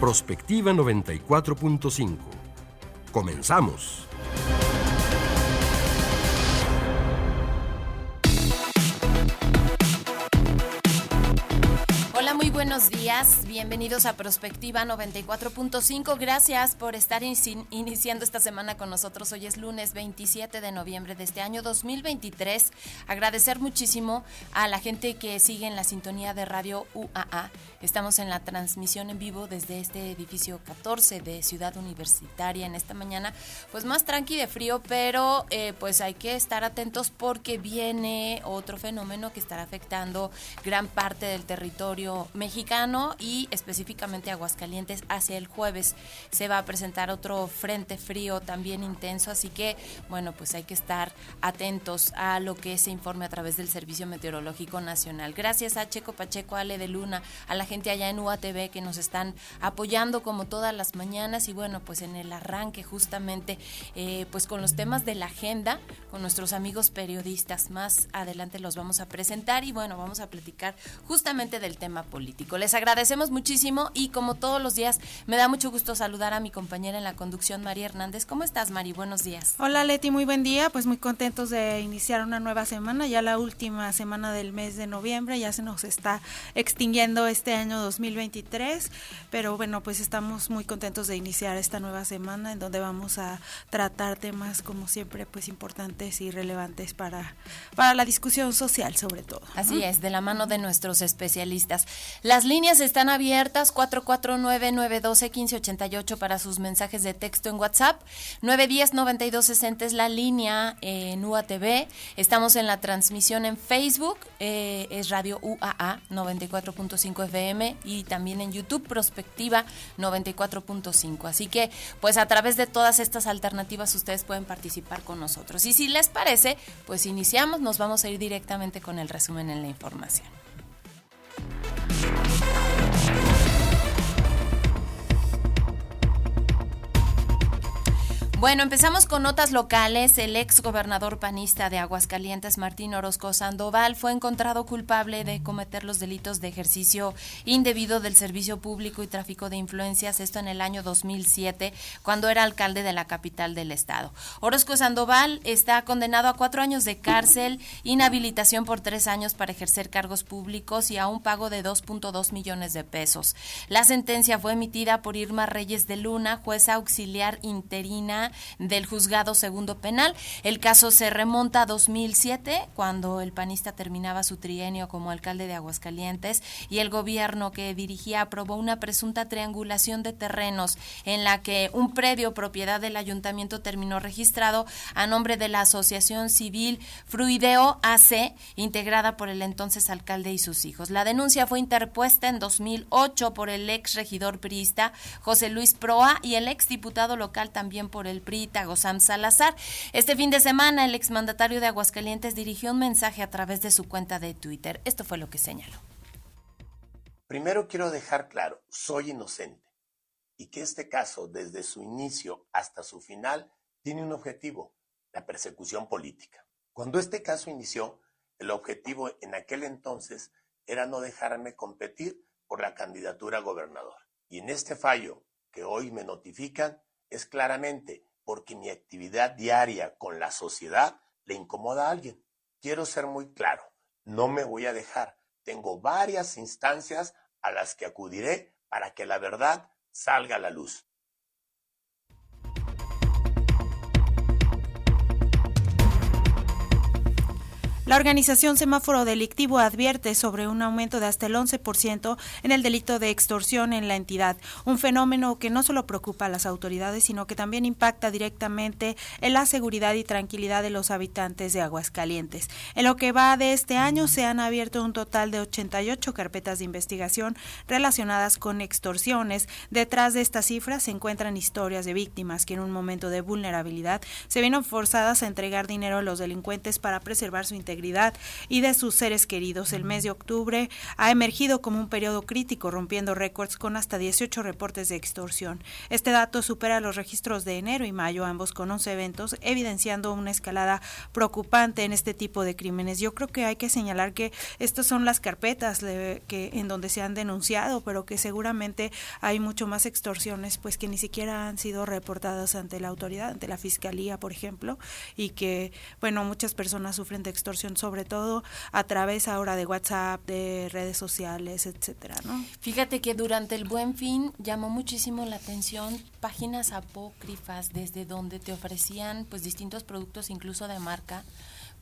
Prospectiva 94.5. Comenzamos. buenos días, bienvenidos a Prospectiva 94.5. Gracias por estar iniciando esta semana con nosotros. Hoy es lunes 27 de noviembre de este año 2023. Agradecer muchísimo a la gente que sigue en la sintonía de Radio UAA. Estamos en la transmisión en vivo desde este edificio 14 de Ciudad Universitaria en esta mañana. Pues más tranqui de frío, pero eh, pues hay que estar atentos porque viene otro fenómeno que estará afectando gran parte del territorio mexicano y específicamente Aguascalientes hacia el jueves se va a presentar otro frente frío también intenso, así que bueno, pues hay que estar atentos a lo que se informe a través del Servicio Meteorológico Nacional. Gracias a Checo Pacheco, Ale de Luna, a la gente allá en UATV que nos están apoyando como todas las mañanas y bueno, pues en el arranque justamente eh, pues con los temas de la agenda, con nuestros amigos periodistas, más adelante los vamos a presentar y bueno, vamos a platicar justamente del tema político. Les agradecemos muchísimo y como todos los días me da mucho gusto saludar a mi compañera en la conducción, María Hernández. ¿Cómo estás, Mari? Buenos días. Hola, Leti, muy buen día. Pues muy contentos de iniciar una nueva semana, ya la última semana del mes de noviembre, ya se nos está extinguiendo este año 2023, pero bueno, pues estamos muy contentos de iniciar esta nueva semana en donde vamos a tratar temas como siempre pues importantes y relevantes para, para la discusión social sobre todo. Así es, de la mano de nuestros especialistas. Las líneas están abiertas 449-912-1588 para sus mensajes de texto en WhatsApp. 910-9260 es la línea en UATV. Estamos en la transmisión en Facebook, eh, es Radio UAA 94.5 FM y también en YouTube Prospectiva 94.5. Así que pues a través de todas estas alternativas ustedes pueden participar con nosotros. Y si les parece, pues iniciamos, nos vamos a ir directamente con el resumen en la información. Bueno, empezamos con notas locales. El ex gobernador panista de Aguascalientes, Martín Orozco Sandoval, fue encontrado culpable de cometer los delitos de ejercicio indebido del servicio público y tráfico de influencias, esto en el año 2007, cuando era alcalde de la capital del estado. Orozco Sandoval está condenado a cuatro años de cárcel, inhabilitación por tres años para ejercer cargos públicos y a un pago de 2.2 millones de pesos. La sentencia fue emitida por Irma Reyes de Luna, jueza auxiliar interina del juzgado segundo penal. El caso se remonta a 2007, cuando el panista terminaba su trienio como alcalde de Aguascalientes y el gobierno que dirigía aprobó una presunta triangulación de terrenos en la que un predio propiedad del ayuntamiento terminó registrado a nombre de la Asociación Civil Fruideo AC, integrada por el entonces alcalde y sus hijos. La denuncia fue interpuesta en 2008 por el ex regidor priista José Luis Proa y el ex diputado local también por el Prita Gozam Salazar. Este fin de semana, el exmandatario de Aguascalientes dirigió un mensaje a través de su cuenta de Twitter. Esto fue lo que señaló. Primero quiero dejar claro, soy inocente y que este caso, desde su inicio hasta su final, tiene un objetivo, la persecución política. Cuando este caso inició, el objetivo en aquel entonces era no dejarme competir por la candidatura a gobernador. Y en este fallo que hoy me notifican es claramente porque mi actividad diaria con la sociedad le incomoda a alguien. Quiero ser muy claro, no me voy a dejar. Tengo varias instancias a las que acudiré para que la verdad salga a la luz. La organización Semáforo Delictivo advierte sobre un aumento de hasta el 11% en el delito de extorsión en la entidad, un fenómeno que no solo preocupa a las autoridades, sino que también impacta directamente en la seguridad y tranquilidad de los habitantes de Aguascalientes. En lo que va de este año se han abierto un total de 88 carpetas de investigación relacionadas con extorsiones. Detrás de estas cifras se encuentran historias de víctimas que en un momento de vulnerabilidad se vieron forzadas a entregar dinero a los delincuentes para preservar su integridad y de sus seres queridos. El mes de octubre ha emergido como un periodo crítico, rompiendo récords con hasta 18 reportes de extorsión. Este dato supera los registros de enero y mayo, ambos con 11 eventos, evidenciando una escalada preocupante en este tipo de crímenes. Yo creo que hay que señalar que estas son las carpetas que en donde se han denunciado, pero que seguramente hay mucho más extorsiones pues que ni siquiera han sido reportadas ante la autoridad, ante la fiscalía, por ejemplo, y que bueno, muchas personas sufren de extorsión sobre todo a través ahora de WhatsApp, de redes sociales, etcétera, ¿no? Fíjate que durante el Buen Fin llamó muchísimo la atención páginas apócrifas desde donde te ofrecían pues distintos productos incluso de marca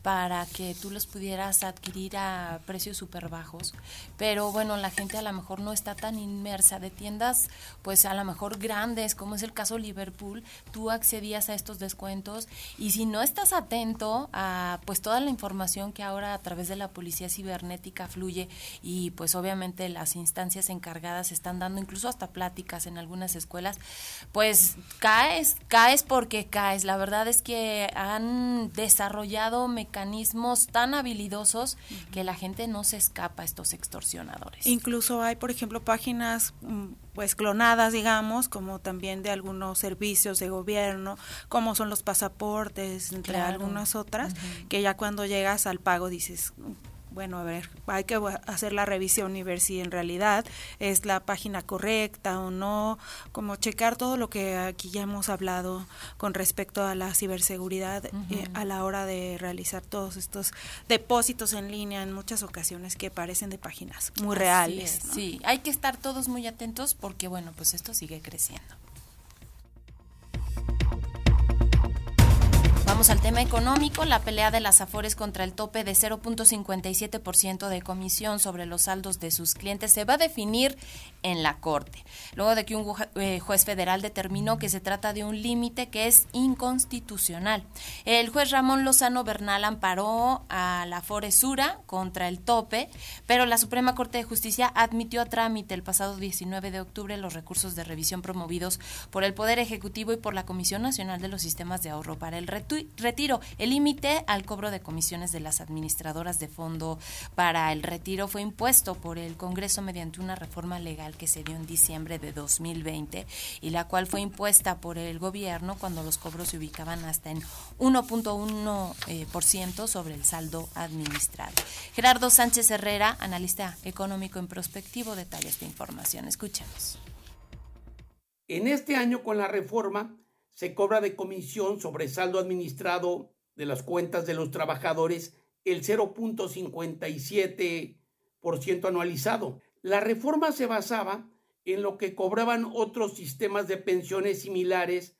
para que tú los pudieras adquirir a precios súper bajos. Pero bueno, la gente a lo mejor no está tan inmersa de tiendas, pues a lo mejor grandes, como es el caso Liverpool, tú accedías a estos descuentos y si no estás atento a pues toda la información que ahora a través de la policía cibernética fluye y pues obviamente las instancias encargadas están dando incluso hasta pláticas en algunas escuelas, pues caes, caes porque caes. La verdad es que han desarrollado mecanismos tan habilidosos que la gente no se escapa a estos extorsionadores. Incluso hay, por ejemplo, páginas mm, pues clonadas, digamos, como también de algunos servicios de gobierno, como son los pasaportes, entre algunas otras, que ya cuando llegas al pago dices, bueno, a ver, hay que hacer la revisión y ver si en realidad es la página correcta o no, como checar todo lo que aquí ya hemos hablado con respecto a la ciberseguridad eh, a la hora de realizar todos estos depósitos en línea en muchas ocasiones que parecen de páginas muy reales. Sí, hay que estar todos muy atentos porque, bueno, pues esto sigue creciendo. Vamos al tema económico. La pelea de las Afores contra el tope de 0.57% de comisión sobre los saldos de sus clientes se va a definir en la Corte, luego de que un eh, juez federal determinó que se trata de un límite que es inconstitucional. El juez Ramón Lozano Bernal amparó a la Sura contra el tope, pero la Suprema Corte de Justicia admitió a trámite el pasado 19 de octubre los recursos de revisión promovidos por el Poder Ejecutivo y por la Comisión Nacional de los Sistemas de Ahorro para el Retweet retiro. El límite al cobro de comisiones de las administradoras de fondo para el retiro fue impuesto por el Congreso mediante una reforma legal que se dio en diciembre de 2020 y la cual fue impuesta por el gobierno cuando los cobros se ubicaban hasta en 1.1% eh, sobre el saldo administrado. Gerardo Sánchez Herrera, analista económico en prospectivo, detalles de información. Escuchemos. En este año con la reforma se cobra de comisión sobre saldo administrado de las cuentas de los trabajadores el 0.57% anualizado. La reforma se basaba en lo que cobraban otros sistemas de pensiones similares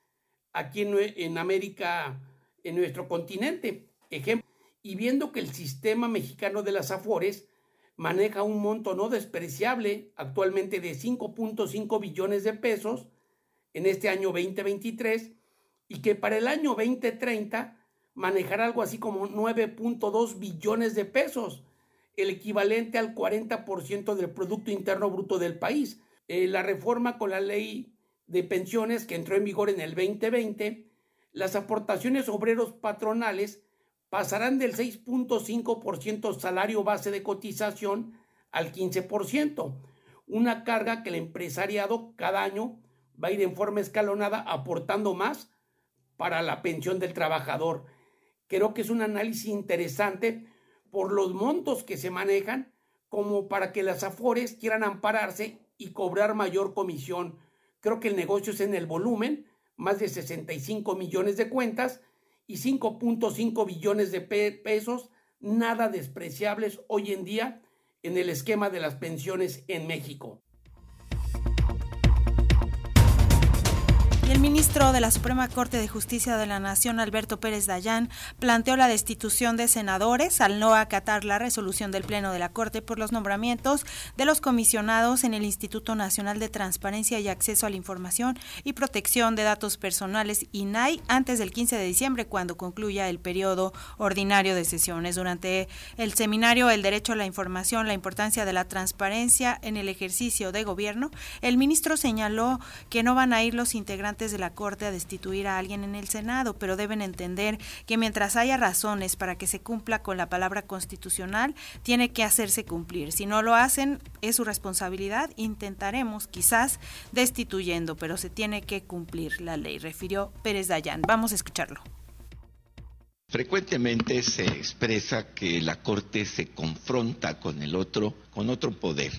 aquí en, América, en nuestro continente. Ejemplo, y viendo que el sistema mexicano de las AFORES maneja un monto no despreciable, actualmente de 5.5 billones de pesos, en este año 2023 y que para el año 2030 manejará algo así como 9.2 billones de pesos, el equivalente al 40% del Producto Interno Bruto del país. Eh, la reforma con la ley de pensiones que entró en vigor en el 2020, las aportaciones obreros patronales pasarán del 6.5% salario base de cotización al 15%, una carga que el empresariado cada año va a ir en forma escalonada aportando más para la pensión del trabajador. Creo que es un análisis interesante por los montos que se manejan como para que las afores quieran ampararse y cobrar mayor comisión. Creo que el negocio es en el volumen, más de 65 millones de cuentas y 5.5 billones de pesos, nada despreciables hoy en día en el esquema de las pensiones en México. Ministro de la Suprema Corte de Justicia de la Nación, Alberto Pérez Dayán, planteó la destitución de senadores al no acatar la resolución del Pleno de la Corte por los nombramientos de los comisionados en el Instituto Nacional de Transparencia y Acceso a la Información y Protección de Datos Personales, INAI, antes del 15 de diciembre, cuando concluya el periodo ordinario de sesiones. Durante el seminario El Derecho a la Información, la importancia de la transparencia en el ejercicio de gobierno, el ministro señaló que no van a ir los integrantes de la Corte a destituir a alguien en el Senado, pero deben entender que mientras haya razones para que se cumpla con la palabra constitucional, tiene que hacerse cumplir. Si no lo hacen, es su responsabilidad. Intentaremos, quizás, destituyendo, pero se tiene que cumplir la ley, refirió Pérez Dayán. Vamos a escucharlo. Frecuentemente se expresa que la Corte se confronta con el otro, con otro poder.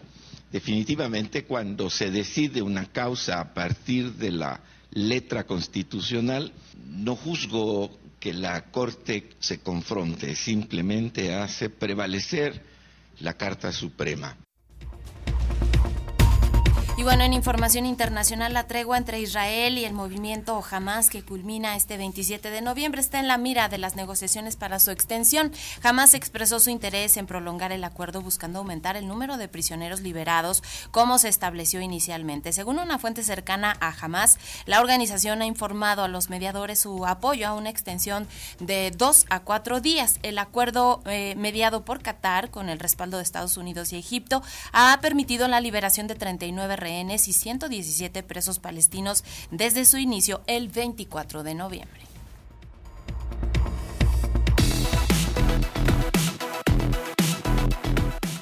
Definitivamente cuando se decide una causa a partir de la letra constitucional, no juzgo que la Corte se confronte, simplemente hace prevalecer la Carta Suprema. Y bueno, en información internacional, la tregua entre Israel y el movimiento Hamas, que culmina este 27 de noviembre, está en la mira de las negociaciones para su extensión. Hamas expresó su interés en prolongar el acuerdo buscando aumentar el número de prisioneros liberados, como se estableció inicialmente. Según una fuente cercana a Hamas, la organización ha informado a los mediadores su apoyo a una extensión de dos a cuatro días. El acuerdo eh, mediado por Qatar, con el respaldo de Estados Unidos y Egipto, ha permitido la liberación de 39 rehenes y 117 presos palestinos desde su inicio el 24 de noviembre.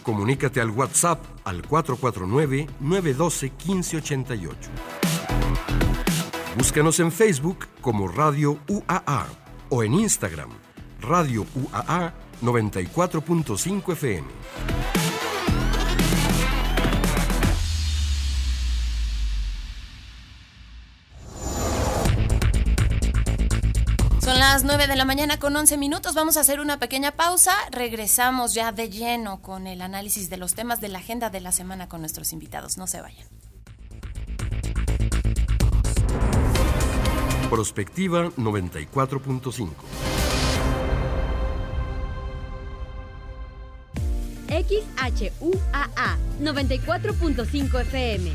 Comunícate al WhatsApp al 449-912-1588. Búscanos en Facebook como Radio UAA o en Instagram, Radio UAA 94.5 FM. 9 de la mañana con 11 minutos. Vamos a hacer una pequeña pausa. Regresamos ya de lleno con el análisis de los temas de la agenda de la semana con nuestros invitados. No se vayan. Prospectiva 94.5. XHUAA 94.5 FM.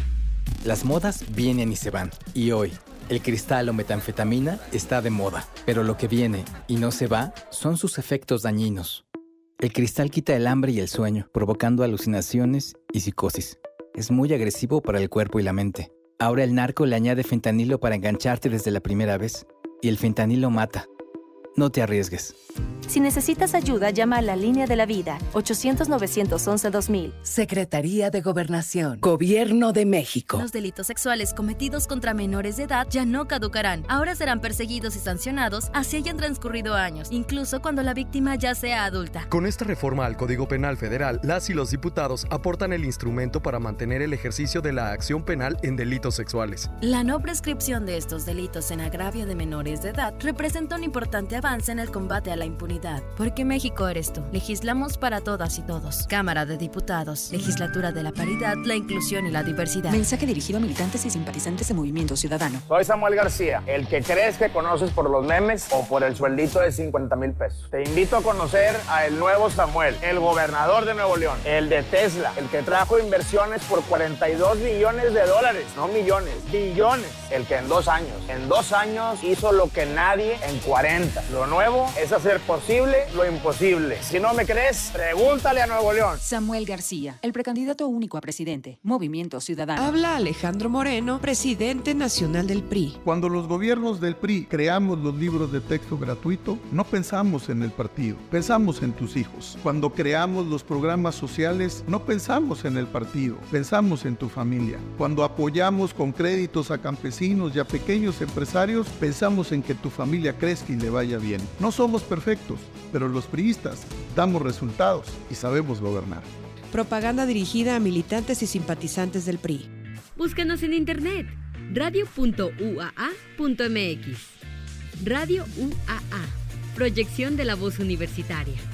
Las modas vienen y se van. Y hoy el cristal o metanfetamina está de moda, pero lo que viene y no se va son sus efectos dañinos. El cristal quita el hambre y el sueño, provocando alucinaciones y psicosis. Es muy agresivo para el cuerpo y la mente. Ahora el narco le añade fentanilo para engancharte desde la primera vez, y el fentanilo mata. No te arriesgues. Si necesitas ayuda, llama a la línea de la vida, 800-911-2000. Secretaría de Gobernación, Gobierno de México. Los delitos sexuales cometidos contra menores de edad ya no caducarán. Ahora serán perseguidos y sancionados así hayan transcurrido años, incluso cuando la víctima ya sea adulta. Con esta reforma al Código Penal Federal, las y los diputados aportan el instrumento para mantener el ejercicio de la acción penal en delitos sexuales. La no prescripción de estos delitos en agravio de menores de edad representa un importante avance en el combate a la impunidad porque México eres tú. Legislamos para todas y todos. Cámara de Diputados. Legislatura de la Paridad, la Inclusión y la Diversidad. Mensaje dirigido a militantes y simpatizantes de Movimiento Ciudadano. Soy Samuel García, el que crees que conoces por los memes o por el sueldito de 50 mil pesos. Te invito a conocer a el nuevo Samuel, el gobernador de Nuevo León, el de Tesla, el que trajo inversiones por 42 billones de dólares, no millones, billones. El que en dos años, en dos años hizo lo que nadie en 40. Lo nuevo es hacer posible lo imposible. Si no me crees, pregúntale a Nuevo León. Samuel García, el precandidato único a presidente, Movimiento Ciudadano. Habla Alejandro Moreno, presidente nacional del PRI. Cuando los gobiernos del PRI creamos los libros de texto gratuito, no pensamos en el partido, pensamos en tus hijos. Cuando creamos los programas sociales, no pensamos en el partido, pensamos en tu familia. Cuando apoyamos con créditos a campesinos y a pequeños empresarios, pensamos en que tu familia crezca y le vaya bien. No somos perfectos pero los priistas damos resultados y sabemos gobernar. Propaganda dirigida a militantes y simpatizantes del PRI. Búscanos en internet radio.uaa.mx. Radio UAA, proyección de la voz universitaria.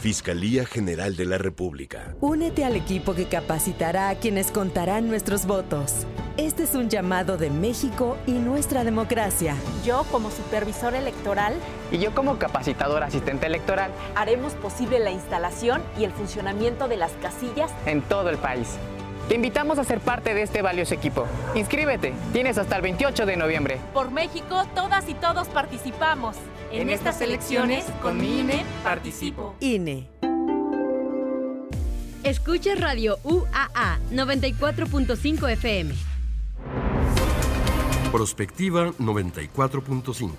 Fiscalía General de la República. Únete al equipo que capacitará a quienes contarán nuestros votos. Este es un llamado de México y nuestra democracia. Yo como supervisor electoral y yo como capacitador asistente electoral haremos posible la instalación y el funcionamiento de las casillas en todo el país. Te invitamos a ser parte de este valioso equipo. Inscríbete, tienes hasta el 28 de noviembre. Por México, todas y todos participamos. En, en estas elecciones, con mi INE, participo. INE. Escucha Radio UAA 94.5 FM. Prospectiva 94.5.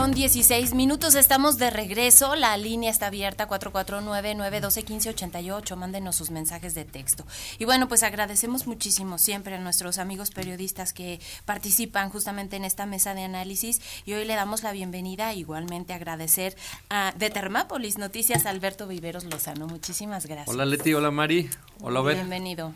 con 16 minutos. Estamos de regreso. La línea está abierta 449-912-1588. Mándenos sus mensajes de texto. Y bueno, pues agradecemos muchísimo siempre a nuestros amigos periodistas que participan justamente en esta mesa de análisis. Y hoy le damos la bienvenida. Igualmente agradecer a de Termápolis Noticias Alberto Viveros Lozano. Muchísimas gracias. Hola Leti, hola Mari. Hola Obed. Bienvenido.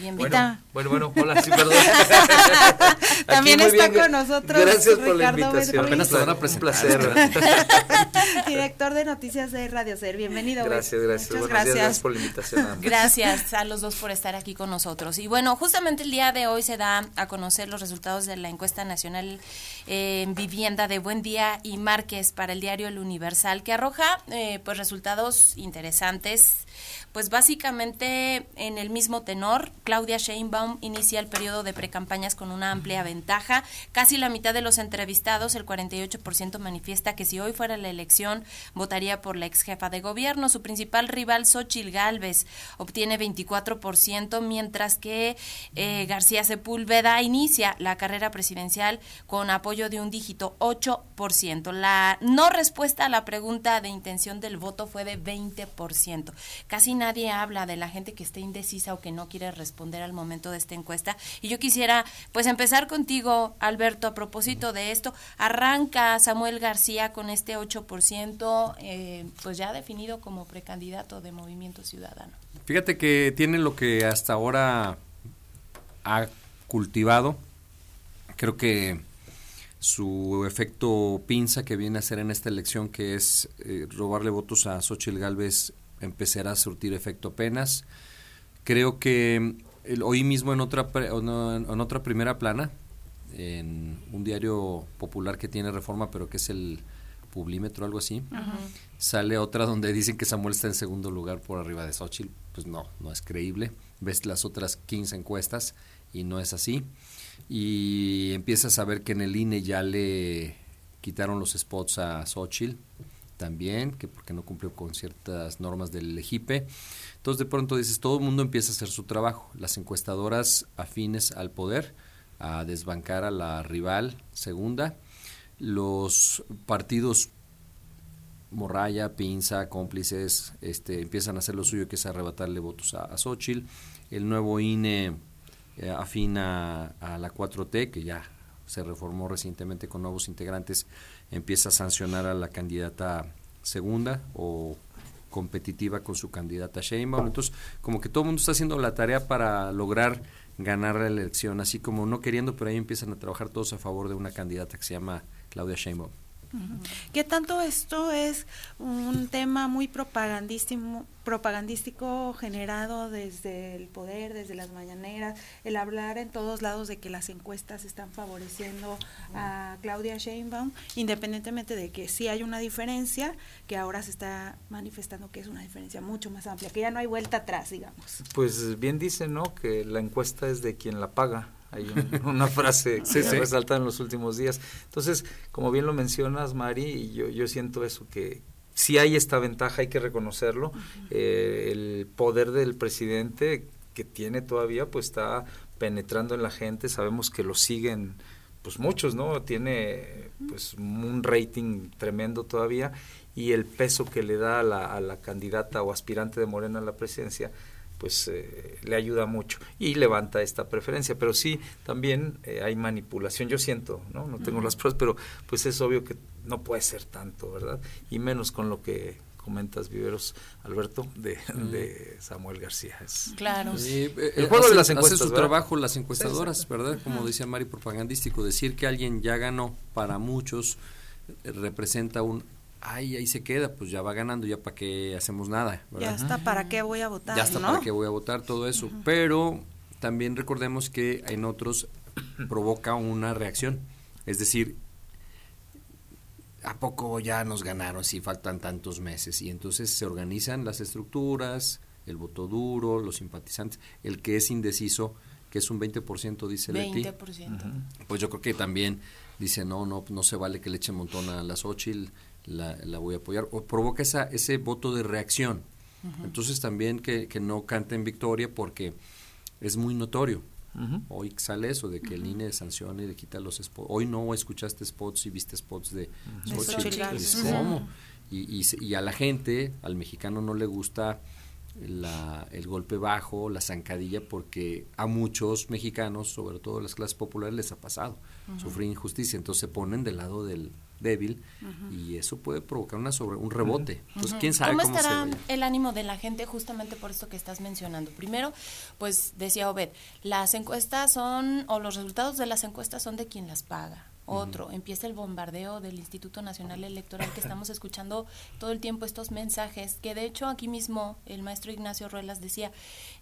Bueno, bueno, bueno, hola, sí, perdón. También está con nosotros Gracias por Ricardo la invitación. Apenas te van a presentar. Director de Noticias de Radio Ser. Bienvenido. Gracias, gracias. Muchas Buenos días, gracias. gracias por la invitación. Gracias a los dos por estar aquí con nosotros. Y bueno, justamente el día de hoy se da a conocer los resultados de la encuesta nacional eh, en vivienda de Buen Día y Márquez para el diario El Universal, que arroja eh, pues resultados interesantes. Pues básicamente en el mismo tenor, Claudia Sheinbaum inicia el periodo de precampañas con una amplia ventaja. Casi la mitad de los entrevistados, el 48% manifiesta que si hoy fuera la elección votaría por la ex jefa de gobierno. Su principal rival, Xochil Gálvez, obtiene 24%, mientras que eh, García Sepúlveda inicia la carrera presidencial con apoyo de un dígito 8%. La no respuesta a la pregunta de intención del voto fue de 20%. Casi nadie habla de la gente que esté indecisa o que no quiere responder al momento de esta encuesta. Y yo quisiera pues empezar contigo, Alberto, a propósito de esto. Arranca Samuel García con este 8%, eh, pues ya definido como precandidato de Movimiento Ciudadano. Fíjate que tiene lo que hasta ahora ha cultivado. Creo que su efecto pinza que viene a hacer en esta elección, que es eh, robarle votos a Xochitl Galvez, empezará a surtir efecto apenas. Creo que el, hoy mismo en otra, pre- en, en otra primera plana, en un diario popular que tiene reforma, pero que es el Publímetro, algo así, sale otra donde dicen que Samuel está en segundo lugar por arriba de Xochitl. Pues no, no es creíble. Ves las otras 15 encuestas y no es así. Y empiezas a ver que en el INE ya le quitaron los spots a Xochitl también, que porque no cumplió con ciertas normas del EGIPE. Entonces de pronto dices, todo el mundo empieza a hacer su trabajo. Las encuestadoras afines al poder, a desbancar a la rival segunda, los partidos morralla, pinza, cómplices, este, empiezan a hacer lo suyo que es arrebatarle votos a, a. El nuevo INE eh, afina a la 4T, que ya se reformó recientemente con nuevos integrantes, empieza a sancionar a la candidata segunda o competitiva con su candidata Sheinbaum. Entonces, como que todo el mundo está haciendo la tarea para lograr ganar la elección, así como no queriendo, pero ahí empiezan a trabajar todos a favor de una candidata que se llama Claudia Sheinbaum. ¿Qué tanto esto es un tema muy propagandístico, propagandístico generado desde el poder, desde las mañaneras, el hablar en todos lados de que las encuestas están favoreciendo a Claudia Sheinbaum, independientemente de que sí hay una diferencia, que ahora se está manifestando que es una diferencia mucho más amplia, que ya no hay vuelta atrás, digamos. Pues bien dice, ¿no? Que la encuesta es de quien la paga hay una frase que se resalta en los últimos días. Entonces, como bien lo mencionas, Mari, yo, yo siento eso, que si hay esta ventaja, hay que reconocerlo. Eh, el poder del presidente que tiene todavía, pues está penetrando en la gente, sabemos que lo siguen pues muchos, ¿no? Tiene pues un rating tremendo todavía y el peso que le da a la, a la candidata o aspirante de Morena a la presidencia, pues eh, le ayuda mucho y levanta esta preferencia. Pero sí, también eh, hay manipulación, yo siento, ¿no? No tengo las pruebas, pero pues es obvio que no puede ser tanto, ¿verdad? Y menos con lo que comentas, Viveros, Alberto, de, de Samuel García. claro. el eh, juego de las encuestas. Hace su trabajo las encuestadoras, ¿verdad? Como decía Mari, propagandístico. Decir que alguien ya ganó, para muchos, representa un ay, ahí se queda, pues ya va ganando, ya para qué hacemos nada. Ya está, ¿para qué voy a votar? Ya está, ¿para qué voy a votar? Todo eso. Pero también recordemos que en otros provoca una reacción. Es decir, ¿a poco ya nos ganaron si faltan tantos meses? Y entonces se organizan las estructuras, el voto duro, los simpatizantes, el que es indeciso, que es un 20%, dice 20%. Pues yo creo que también dice, no, no, no se vale que le echen montón a las Xochitl, la, voy a apoyar, o provoca esa, ese voto de reacción. Entonces también que, que, no canten victoria porque es muy notorio. Hoy sale eso de que el INE sanciona y le quita los spots. Hoy no escuchaste spots y viste spots de, ¿Cómo? Y, y, y, a la gente, al mexicano no le gusta la, el golpe bajo, la zancadilla, porque a muchos mexicanos, sobre todo las clases populares, les ha pasado sufrir injusticia. Entonces se ponen del lado del, débil y eso puede provocar una sobre un rebote. Pues quién sabe cómo, estará el ánimo de la gente justamente por esto que estás mencionando. Primero, pues decía Obed, las encuestas son o los resultados de las encuestas son de quien las paga. Otro, empieza el bombardeo del Instituto Nacional Electoral que estamos escuchando todo el tiempo estos mensajes, que de hecho aquí mismo el maestro Ignacio Ruelas decía,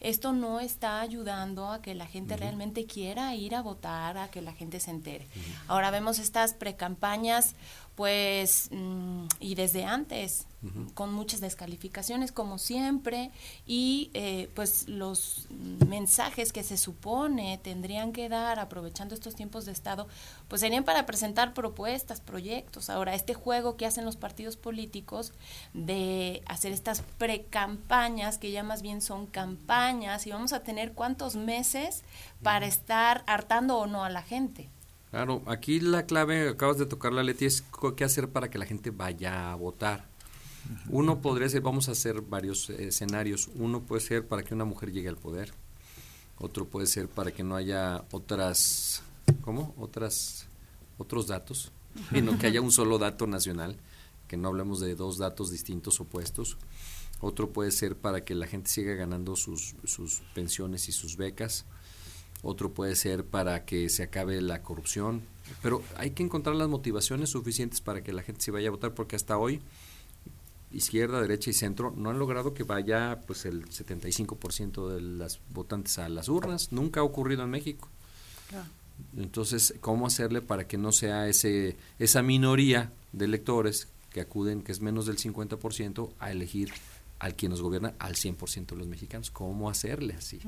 esto no está ayudando a que la gente realmente quiera ir a votar, a que la gente se entere. Ahora vemos estas precampañas pues, mm, y desde antes, con muchas descalificaciones como siempre, y eh, pues los mensajes que se supone tendrían que dar aprovechando estos tiempos de Estado, pues serían para presentar propuestas, proyectos. Ahora, este juego que hacen los partidos políticos de hacer estas precampañas, que ya más bien son campañas, y vamos a tener cuántos meses para estar hartando o no a la gente. Claro, aquí la clave, acabas de tocar la Leti, es qué hacer para que la gente vaya a votar. Uno podría ser, vamos a hacer varios escenarios. Uno puede ser para que una mujer llegue al poder. Otro puede ser para que no haya otras, ¿cómo? Otras, otros datos, sino que haya un solo dato nacional, que no hablemos de dos datos distintos opuestos. Otro puede ser para que la gente siga ganando sus, sus pensiones y sus becas otro puede ser para que se acabe la corrupción, pero hay que encontrar las motivaciones suficientes para que la gente se vaya a votar, porque hasta hoy izquierda, derecha y centro no han logrado que vaya pues el 75% de las votantes a las urnas, nunca ha ocurrido en México. Entonces, ¿cómo hacerle para que no sea ese esa minoría de electores que acuden, que es menos del 50%, a elegir al quien nos gobierna al 100% de los mexicanos. ¿Cómo hacerle así?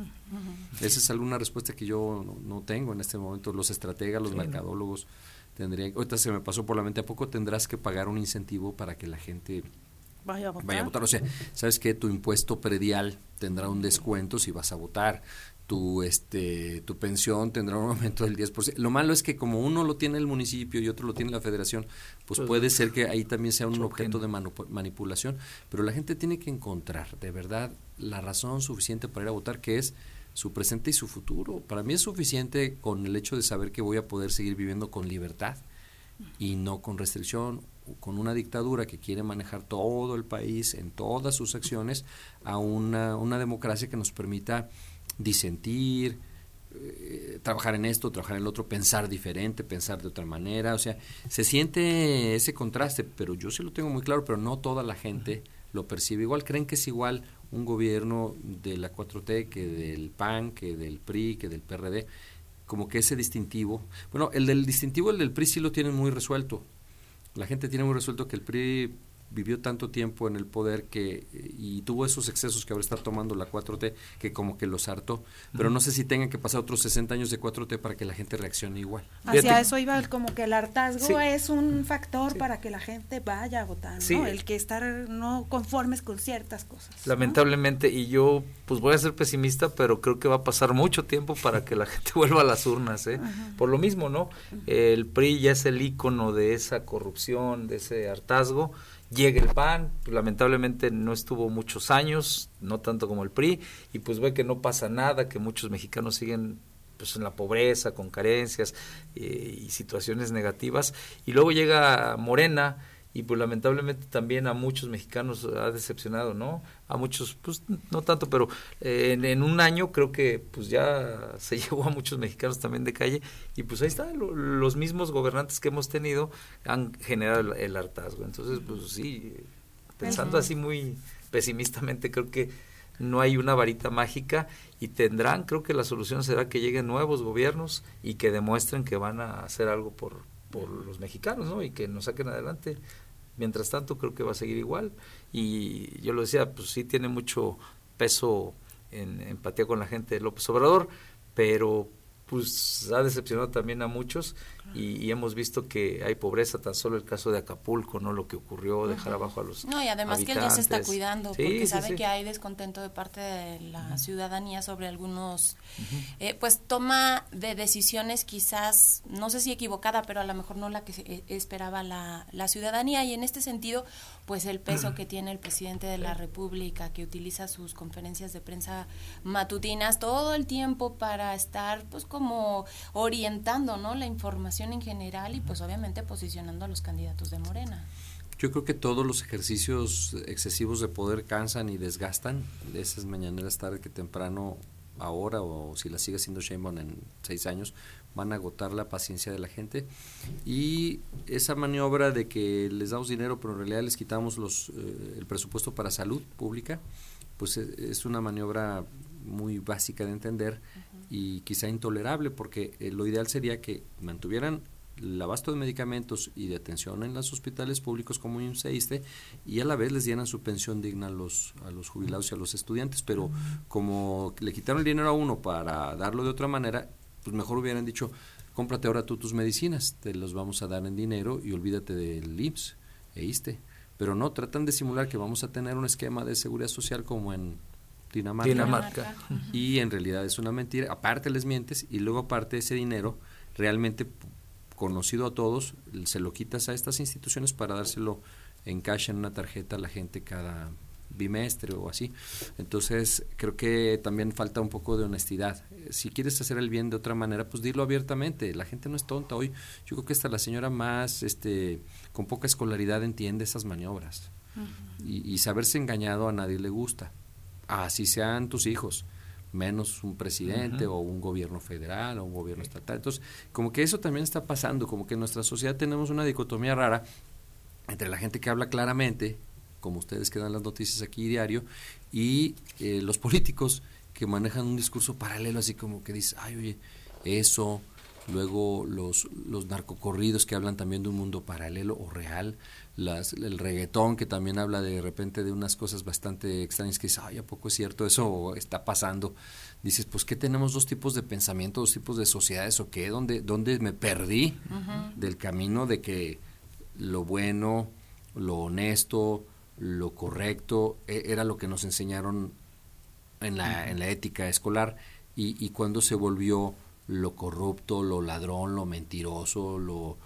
Esa es alguna respuesta que yo no, tengo en este momento. Los estrategas, los mercadólogos tendrían... Ahorita se me pasó por la mente, ¿a poco tendrás que pagar un incentivo para que la gente vaya a votar? Vaya a votar. O sea, ¿sabes que Tu impuesto predial tendrá un descuento si vas a votar tu este tu pensión tendrá un aumento del 10%. Lo malo es que como uno lo tiene el municipio y otro lo tiene la federación, pues, Pues, puede ser que ahí también sea un choquen. objeto de manu- manipulación, pero la gente tiene que encontrar de verdad la razón suficiente para ir a votar que es su presente y su futuro. Para mí es suficiente con el hecho de saber que voy a poder seguir viviendo con libertad y no con restricción, con una dictadura que quiere manejar todo el país en todas sus acciones a una, una democracia que nos permita disentir, eh, trabajar en esto, trabajar en el otro, pensar diferente, pensar de otra manera, o sea, se siente ese contraste, pero yo sí lo tengo muy claro, pero no toda la gente lo percibe igual, creen que es igual un gobierno de la 4T que del PAN, que del PRI, que del PRD, como que ese distintivo, bueno, el del distintivo, el del PRI sí lo tienen muy resuelto, la gente tiene muy resuelto que el PRI vivió tanto tiempo en el poder que y tuvo esos excesos que ahora está tomando la 4T que como que los hartó, pero no sé si tengan que pasar otros 60 años de 4T para que la gente reaccione igual. Hacia eso iba como que el hartazgo Sí. es un factor para que la gente vaya a votar, Sí. ¿no? El que estar no conformes con ciertas cosas. ¿no? Lamentablemente, y yo pues voy a ser pesimista, pero creo que va a pasar mucho tiempo para que la gente vuelva a las urnas, ¿eh? Por lo mismo, ¿no? El PRI ya es el ícono de esa corrupción, de ese hartazgo. Llega el PAN, lamentablemente no estuvo muchos años, no tanto como el PRI, y pues ve que no pasa nada, que muchos mexicanos siguen pues en la pobreza, con carencias eh, y situaciones negativas. Y luego llega Morena y pues lamentablemente también a muchos mexicanos ha decepcionado, ¿no? A muchos, pues no tanto, pero eh, en, en un año creo que pues ya se llevó a muchos mexicanos también de calle y pues ahí está, lo- los mismos gobernantes que hemos tenido han generado el, el hartazgo. Entonces, pues sí, pensando así muy pesimistamente, creo que no hay una varita mágica y tendrán, creo que la solución será que lleguen nuevos gobiernos y que demuestren que van a hacer algo por, por los mexicanos, ¿no? Y que nos saquen adelante. Mientras tanto, creo que va a seguir igual. Y yo lo decía, pues sí tiene mucho peso en empatía con la gente de López Obrador, pero pues ha decepcionado también a muchos y, y hemos visto que hay pobreza, tan solo el caso de Acapulco, ¿no? Lo que ocurrió, dejar abajo a los No, y además que él ya se está cuidando, Sí, porque sí, sabe sí. que hay descontento de parte de la ciudadanía sobre algunos, eh, pues toma de decisiones quizás, no sé si equivocada, pero a lo mejor no la que se- eh, esperaba la, la ciudadanía. Y en este sentido, pues el peso que tiene el presidente de la República, que utiliza sus conferencias de prensa matutinas todo el tiempo para estar, pues como orientando, ¿no? La información en general y pues obviamente posicionando a los candidatos de Morena. Yo creo que todos los ejercicios excesivos de poder cansan y desgastan. De esas mañaneras tarde que temprano, ahora o si la sigue haciendo Sheinbaum en seis años, van a agotar la paciencia de la gente. Y esa maniobra de que les damos dinero, pero en realidad les quitamos los, eh, el presupuesto para salud pública, pues e- es una maniobra muy básica de entender y quizá intolerable, porque eh, lo ideal sería que mantuvieran el abasto de medicamentos y de atención en los hospitales públicos como IMSS e ISSSTE, y a la vez les dieran su pensión digna a los, a los jubilados y a los estudiantes, pero como le quitaron el dinero a uno para darlo de otra manera, pues mejor hubieran dicho, cómprate ahora tú tus medicinas, te los vamos a dar en dinero y olvídate del IMSS e ISSSTE. Pero no, tratan de simular que vamos a tener un esquema de seguridad social como en Dinamarca. Dinamarca. Y en realidad es una mentira. Aparte les mientes y luego aparte ese dinero realmente conocido a todos, se lo quitas a estas instituciones para dárselo en cash en una tarjeta a la gente cada bimestre o así. Entonces, creo que también falta un poco de honestidad. Si quieres hacer el bien de otra manera, pues dilo abiertamente. La gente no es tonta hoy. Yo creo que hasta la señora más este con poca escolaridad entiende esas maniobras. Y, y saberse engañado a nadie le gusta. Así sean tus hijos menos un presidente o un gobierno federal o un gobierno estatal. Entonces, como que eso también está pasando, como que en nuestra sociedad tenemos una dicotomía rara entre la gente que habla claramente, como ustedes que dan las noticias aquí diario, y eh, los políticos que manejan un discurso paralelo, así como que dice, ay, oye, eso, luego los, los narcocorridos que hablan también de un mundo paralelo o real, las, el reggaetón que también habla de repente de unas cosas bastante extrañas que dice, ay, ¿a poco es cierto eso está pasando? Dices, pues que tenemos dos tipos de pensamiento, dos tipos de sociedades o qué, ¿dónde, dónde me perdí del camino de que lo bueno, lo honesto, lo correcto, e- era lo que nos enseñaron en la, en la ética escolar y, y cuándo se volvió lo corrupto, lo ladrón, lo mentiroso, lo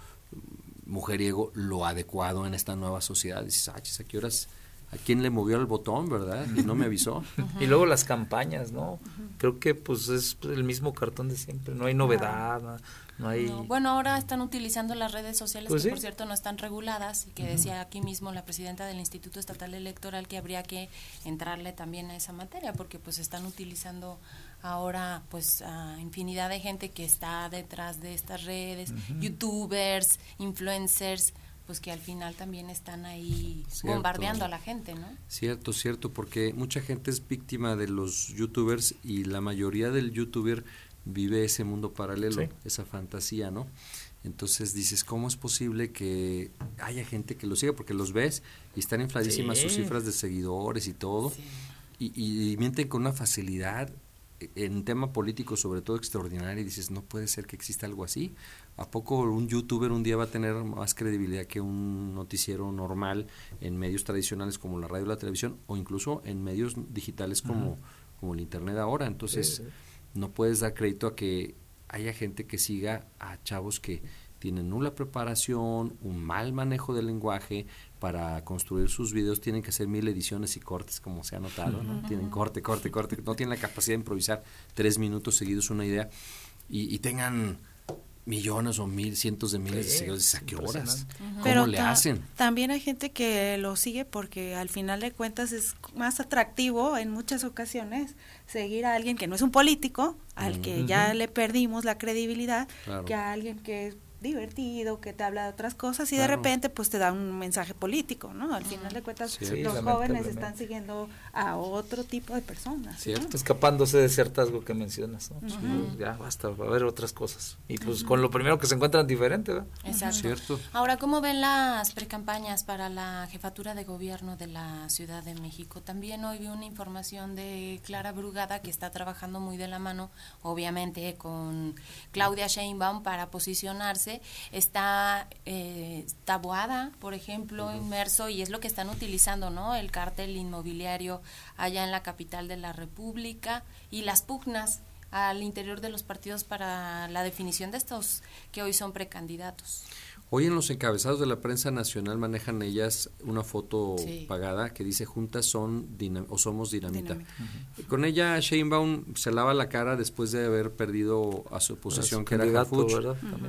mujeriego, lo adecuado en esta nueva sociedad. Dices, ah, ¿a qué horas? ¿A quién le movió el botón, verdad? Y no me avisó. y luego las campañas, ¿no? Creo que pues es el mismo cartón de siempre, no hay novedad, no, hay... Bueno, ahora están utilizando las redes sociales pues que por cierto no están reguladas y que decía aquí mismo la presidenta del Instituto Estatal Electoral que habría que entrarle también a esa materia porque pues están utilizando ahora pues a infinidad de gente que está detrás de estas redes, youtubers, influencers, pues que al final también están ahí bombardeando a la gente, ¿no? Cierto, cierto, porque mucha gente es víctima de los youtubers y la mayoría del youtuber vive ese mundo paralelo, esa fantasía, ¿no? Entonces dices, ¿cómo es posible que haya gente que lo siga? Porque los ves y están infladísimas sus cifras de seguidores y todo. Y, y, mienten con una facilidad en tema político sobre todo extraordinario y dices, no puede ser que exista algo así. ¿A poco un youtuber un día va a tener más credibilidad que un noticiero normal en medios tradicionales como la radio y la televisión o incluso en medios digitales como, como el internet ahora? Entonces, no puedes dar crédito a que haya gente que siga a chavos que tienen nula preparación, un mal manejo del lenguaje, para construir sus videos tienen que hacer mil ediciones y cortes, como se ha notado, ¿no? Tienen corte, corte, corte, no tienen la capacidad de improvisar tres minutos seguidos una idea y, tengan millones o mil, cientos de miles de seguidores. ¿A qué horas? ¿Cómo le hacen? También hay gente que lo sigue porque al final de cuentas es más atractivo en muchas ocasiones seguir a alguien que no es un político, al que ya le perdimos la credibilidad, que a alguien que divertido, que te habla de otras cosas y de repente pues te da un mensaje político, ¿no? Al final de cuentas los jóvenes están siguiendo a otro tipo de personas. Cierto, escapándose de ese hartazgo que mencionas, ¿no? Pues, ya basta, va a haber otras cosas. Y pues con lo primero que se encuentran diferente, ¿verdad? Exacto. Cierto. Ahora, ¿cómo ven las precampañas para la jefatura de gobierno de la Ciudad de México? También hoy vi una información de Clara Brugada que está trabajando muy de la mano, obviamente, con Claudia Sheinbaum para posicionarse está eh, Taboada, por ejemplo, inmerso, y es lo que están utilizando, ¿no? El cártel inmobiliario allá en la capital de la República y las pugnas al interior de los partidos para la definición de estos que hoy son precandidatos. Hoy en los encabezados de la prensa nacional manejan ellas una foto pagada que dice juntas son o somos dinamita. Con ella Sheinbaum se lava la cara después de haber perdido a su posición que era Harfuch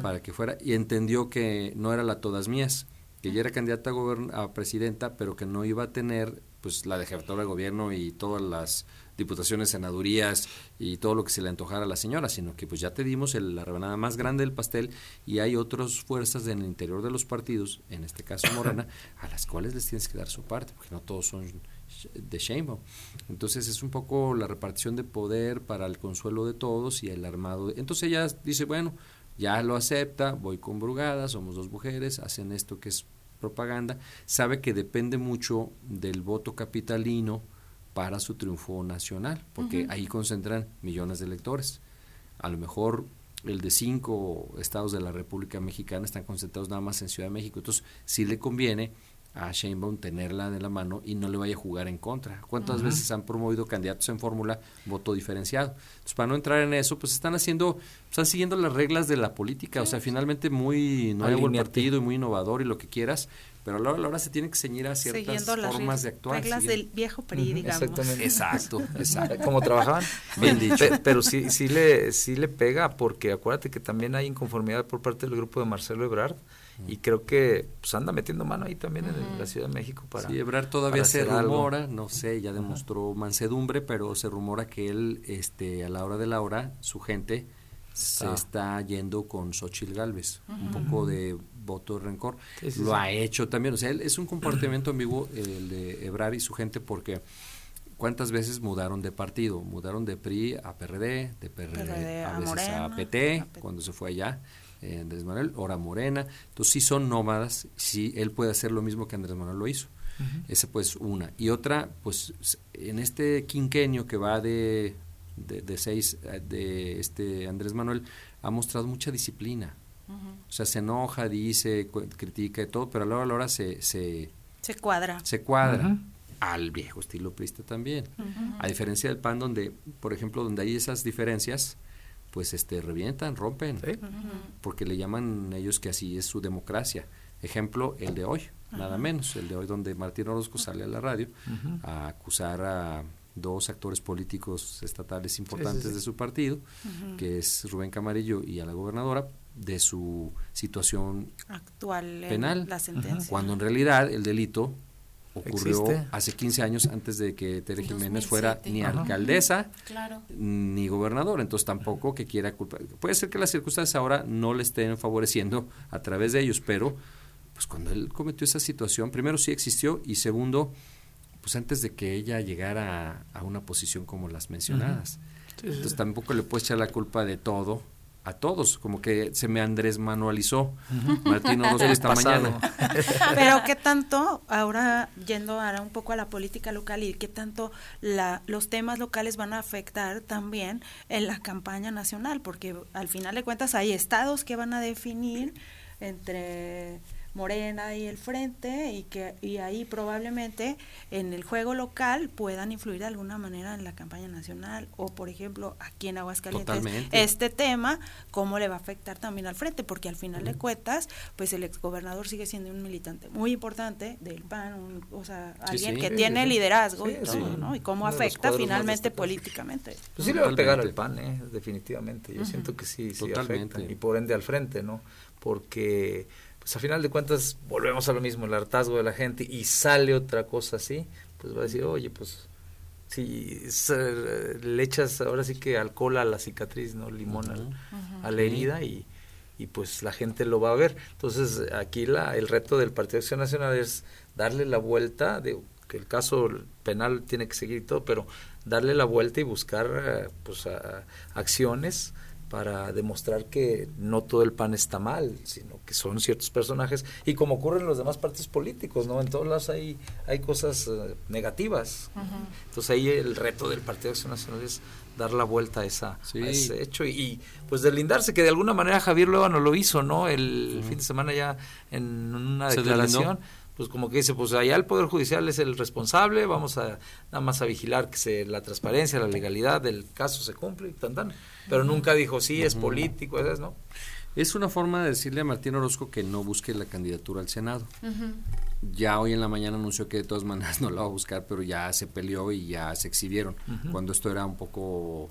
para que fuera y entendió que no era la todas mías, que ella era candidata a, a presidenta, pero que no iba a tener pues la de jefatura de gobierno y todas las diputaciones, senadurías y todo lo que se le antojara a la señora, sino que pues ya te dimos la rebanada más grande del pastel y hay otras fuerzas en el interior de los partidos, en este caso Morena, a las cuales les tienes que dar su parte, porque no todos son de Sheinbaum. Entonces es un poco la repartición de poder para el consuelo de todos y el armado. Entonces ella dice, bueno, ya lo acepta, voy con Brugada, somos dos mujeres, hacen esto que es propaganda, sabe que depende mucho del voto capitalino, para su triunfo nacional, porque ahí concentran millones de electores. A lo mejor el de cinco estados de la República Mexicana están concentrados nada más en Ciudad de México. Entonces, sí le conviene a Sheinbaum tenerla de la mano y no le vaya a jugar en contra. ¿Cuántas veces han promovido candidatos en fórmula voto diferenciado? Entonces, para no entrar en eso, pues están haciendo, están siguiendo las reglas de la política, o sea, finalmente muy nuevo el partido y muy innovador y lo que quieras, pero a la hora, se tiene que ceñir a ciertas formas de actuar. reglas del viejo PRI, digamos. Exactamente. Exacto, exacto. Como trabajaban. Bien dicho. pero sí, sí, le, sí le pega, porque acuérdate que también hay inconformidad por parte del grupo de Marcelo Ebrard, y creo que pues anda metiendo mano ahí también en la Ciudad de México para sí Ebrard todavía se rumora no sé ya demostró mansedumbre pero se rumora que él este a la hora de la hora su gente se está yendo con Xochitl Galvez un poco de voto de rencor. lo ha hecho también. O sea, él es un comportamiento ambiguo el de Ebrar y su gente porque cuántas veces mudaron de partido, mudaron de PRI a PRD, de PRD, a, veces a, PT, cuando se fue allá. Eh, Andrés Manuel, ahora Morena, entonces sí son nómadas, sí él puede hacer lo mismo que Andrés Manuel lo hizo. Esa pues una. Y otra, pues en este quinquenio que va de, de, de seis de este Andrés Manuel, ha mostrado mucha disciplina. O sea, se enoja, dice, critica y todo, pero a la hora, a la hora se, se, se cuadra. Se cuadra. al viejo estilo prista también. A diferencia del PAN donde, por ejemplo, donde hay esas diferencias, pues este revientan, rompen, porque le llaman ellos que así es su democracia. Ejemplo, el de hoy, nada menos, el de hoy donde Martín Orozco sale a la radio a acusar a dos actores políticos estatales importantes de su partido, que es Rubén Camarillo y a la gobernadora, de su situación actual penal, la sentencia. cuando en realidad el delito ocurrió hace 15 años antes de que Tere Jiménez fuera ni alcaldesa ni gobernador, entonces tampoco que quiera culpar. Puede ser que las circunstancias ahora no le estén favoreciendo a través de ellos, pero pues cuando él cometió esa situación, primero sí existió y segundo, pues antes de que ella llegara a, una posición como las mencionadas. entonces tampoco le puede echar la culpa de todo a todos, como que se me Andrés manualizó Martín Orozco esta mañana. Pero qué tanto, ahora yendo ahora un poco a la política local y qué tanto la, los temas locales van a afectar también en la campaña nacional, porque al final de cuentas hay estados que van a definir entre Morena y el Frente y que y ahí probablemente en el juego local puedan influir de alguna manera en la campaña nacional o por ejemplo aquí en Aguascalientes este tema cómo le va a afectar también al Frente porque al final de cuentas pues el exgobernador sigue siendo un militante muy importante del PAN o sea alguien que tiene liderazgo y todo ¿no? y cómo afecta finalmente políticamente. Pues sí le va a pegar al PAN ¿eh? definitivamente. Yo siento que sí sí afecta. Y por ende al Frente no porque pues a final de cuentas volvemos a lo mismo, el hartazgo de la gente y sale otra cosa así, pues va a decir, oye, pues si le echas ahora sí que alcohol a la cicatriz, ¿no? Limón a la herida y, y pues la gente lo va a ver. Entonces aquí la, el reto del Partido de Acción Nacional es darle la vuelta, de que el caso penal tiene que seguir todo, pero darle la vuelta y buscar eh, pues acciones para demostrar que no todo el PAN está mal, sino que son ciertos personajes y como ocurre en los demás partidos políticos, ¿no? En todos lados hay, hay cosas eh, negativas. Entonces ahí el reto del Partido de Acción Nacional es dar la vuelta a, esa, ese hecho y, pues deslindarse, que de alguna manera Javier no lo hizo, ¿no? El fin de semana ya en una declaración pues como que dice, pues allá el Poder Judicial es el responsable, vamos a nada más a vigilar que se, la transparencia, la legalidad del caso se cumple, tan, tan. Pero nunca dijo, sí, es político, ¿es, ¿no? Es una forma de decirle a Martín Orozco que no busque la candidatura al Senado. Ya hoy en la mañana anunció que de todas maneras no la va a buscar, pero ya se peleó y ya se exhibieron, cuando esto era un poco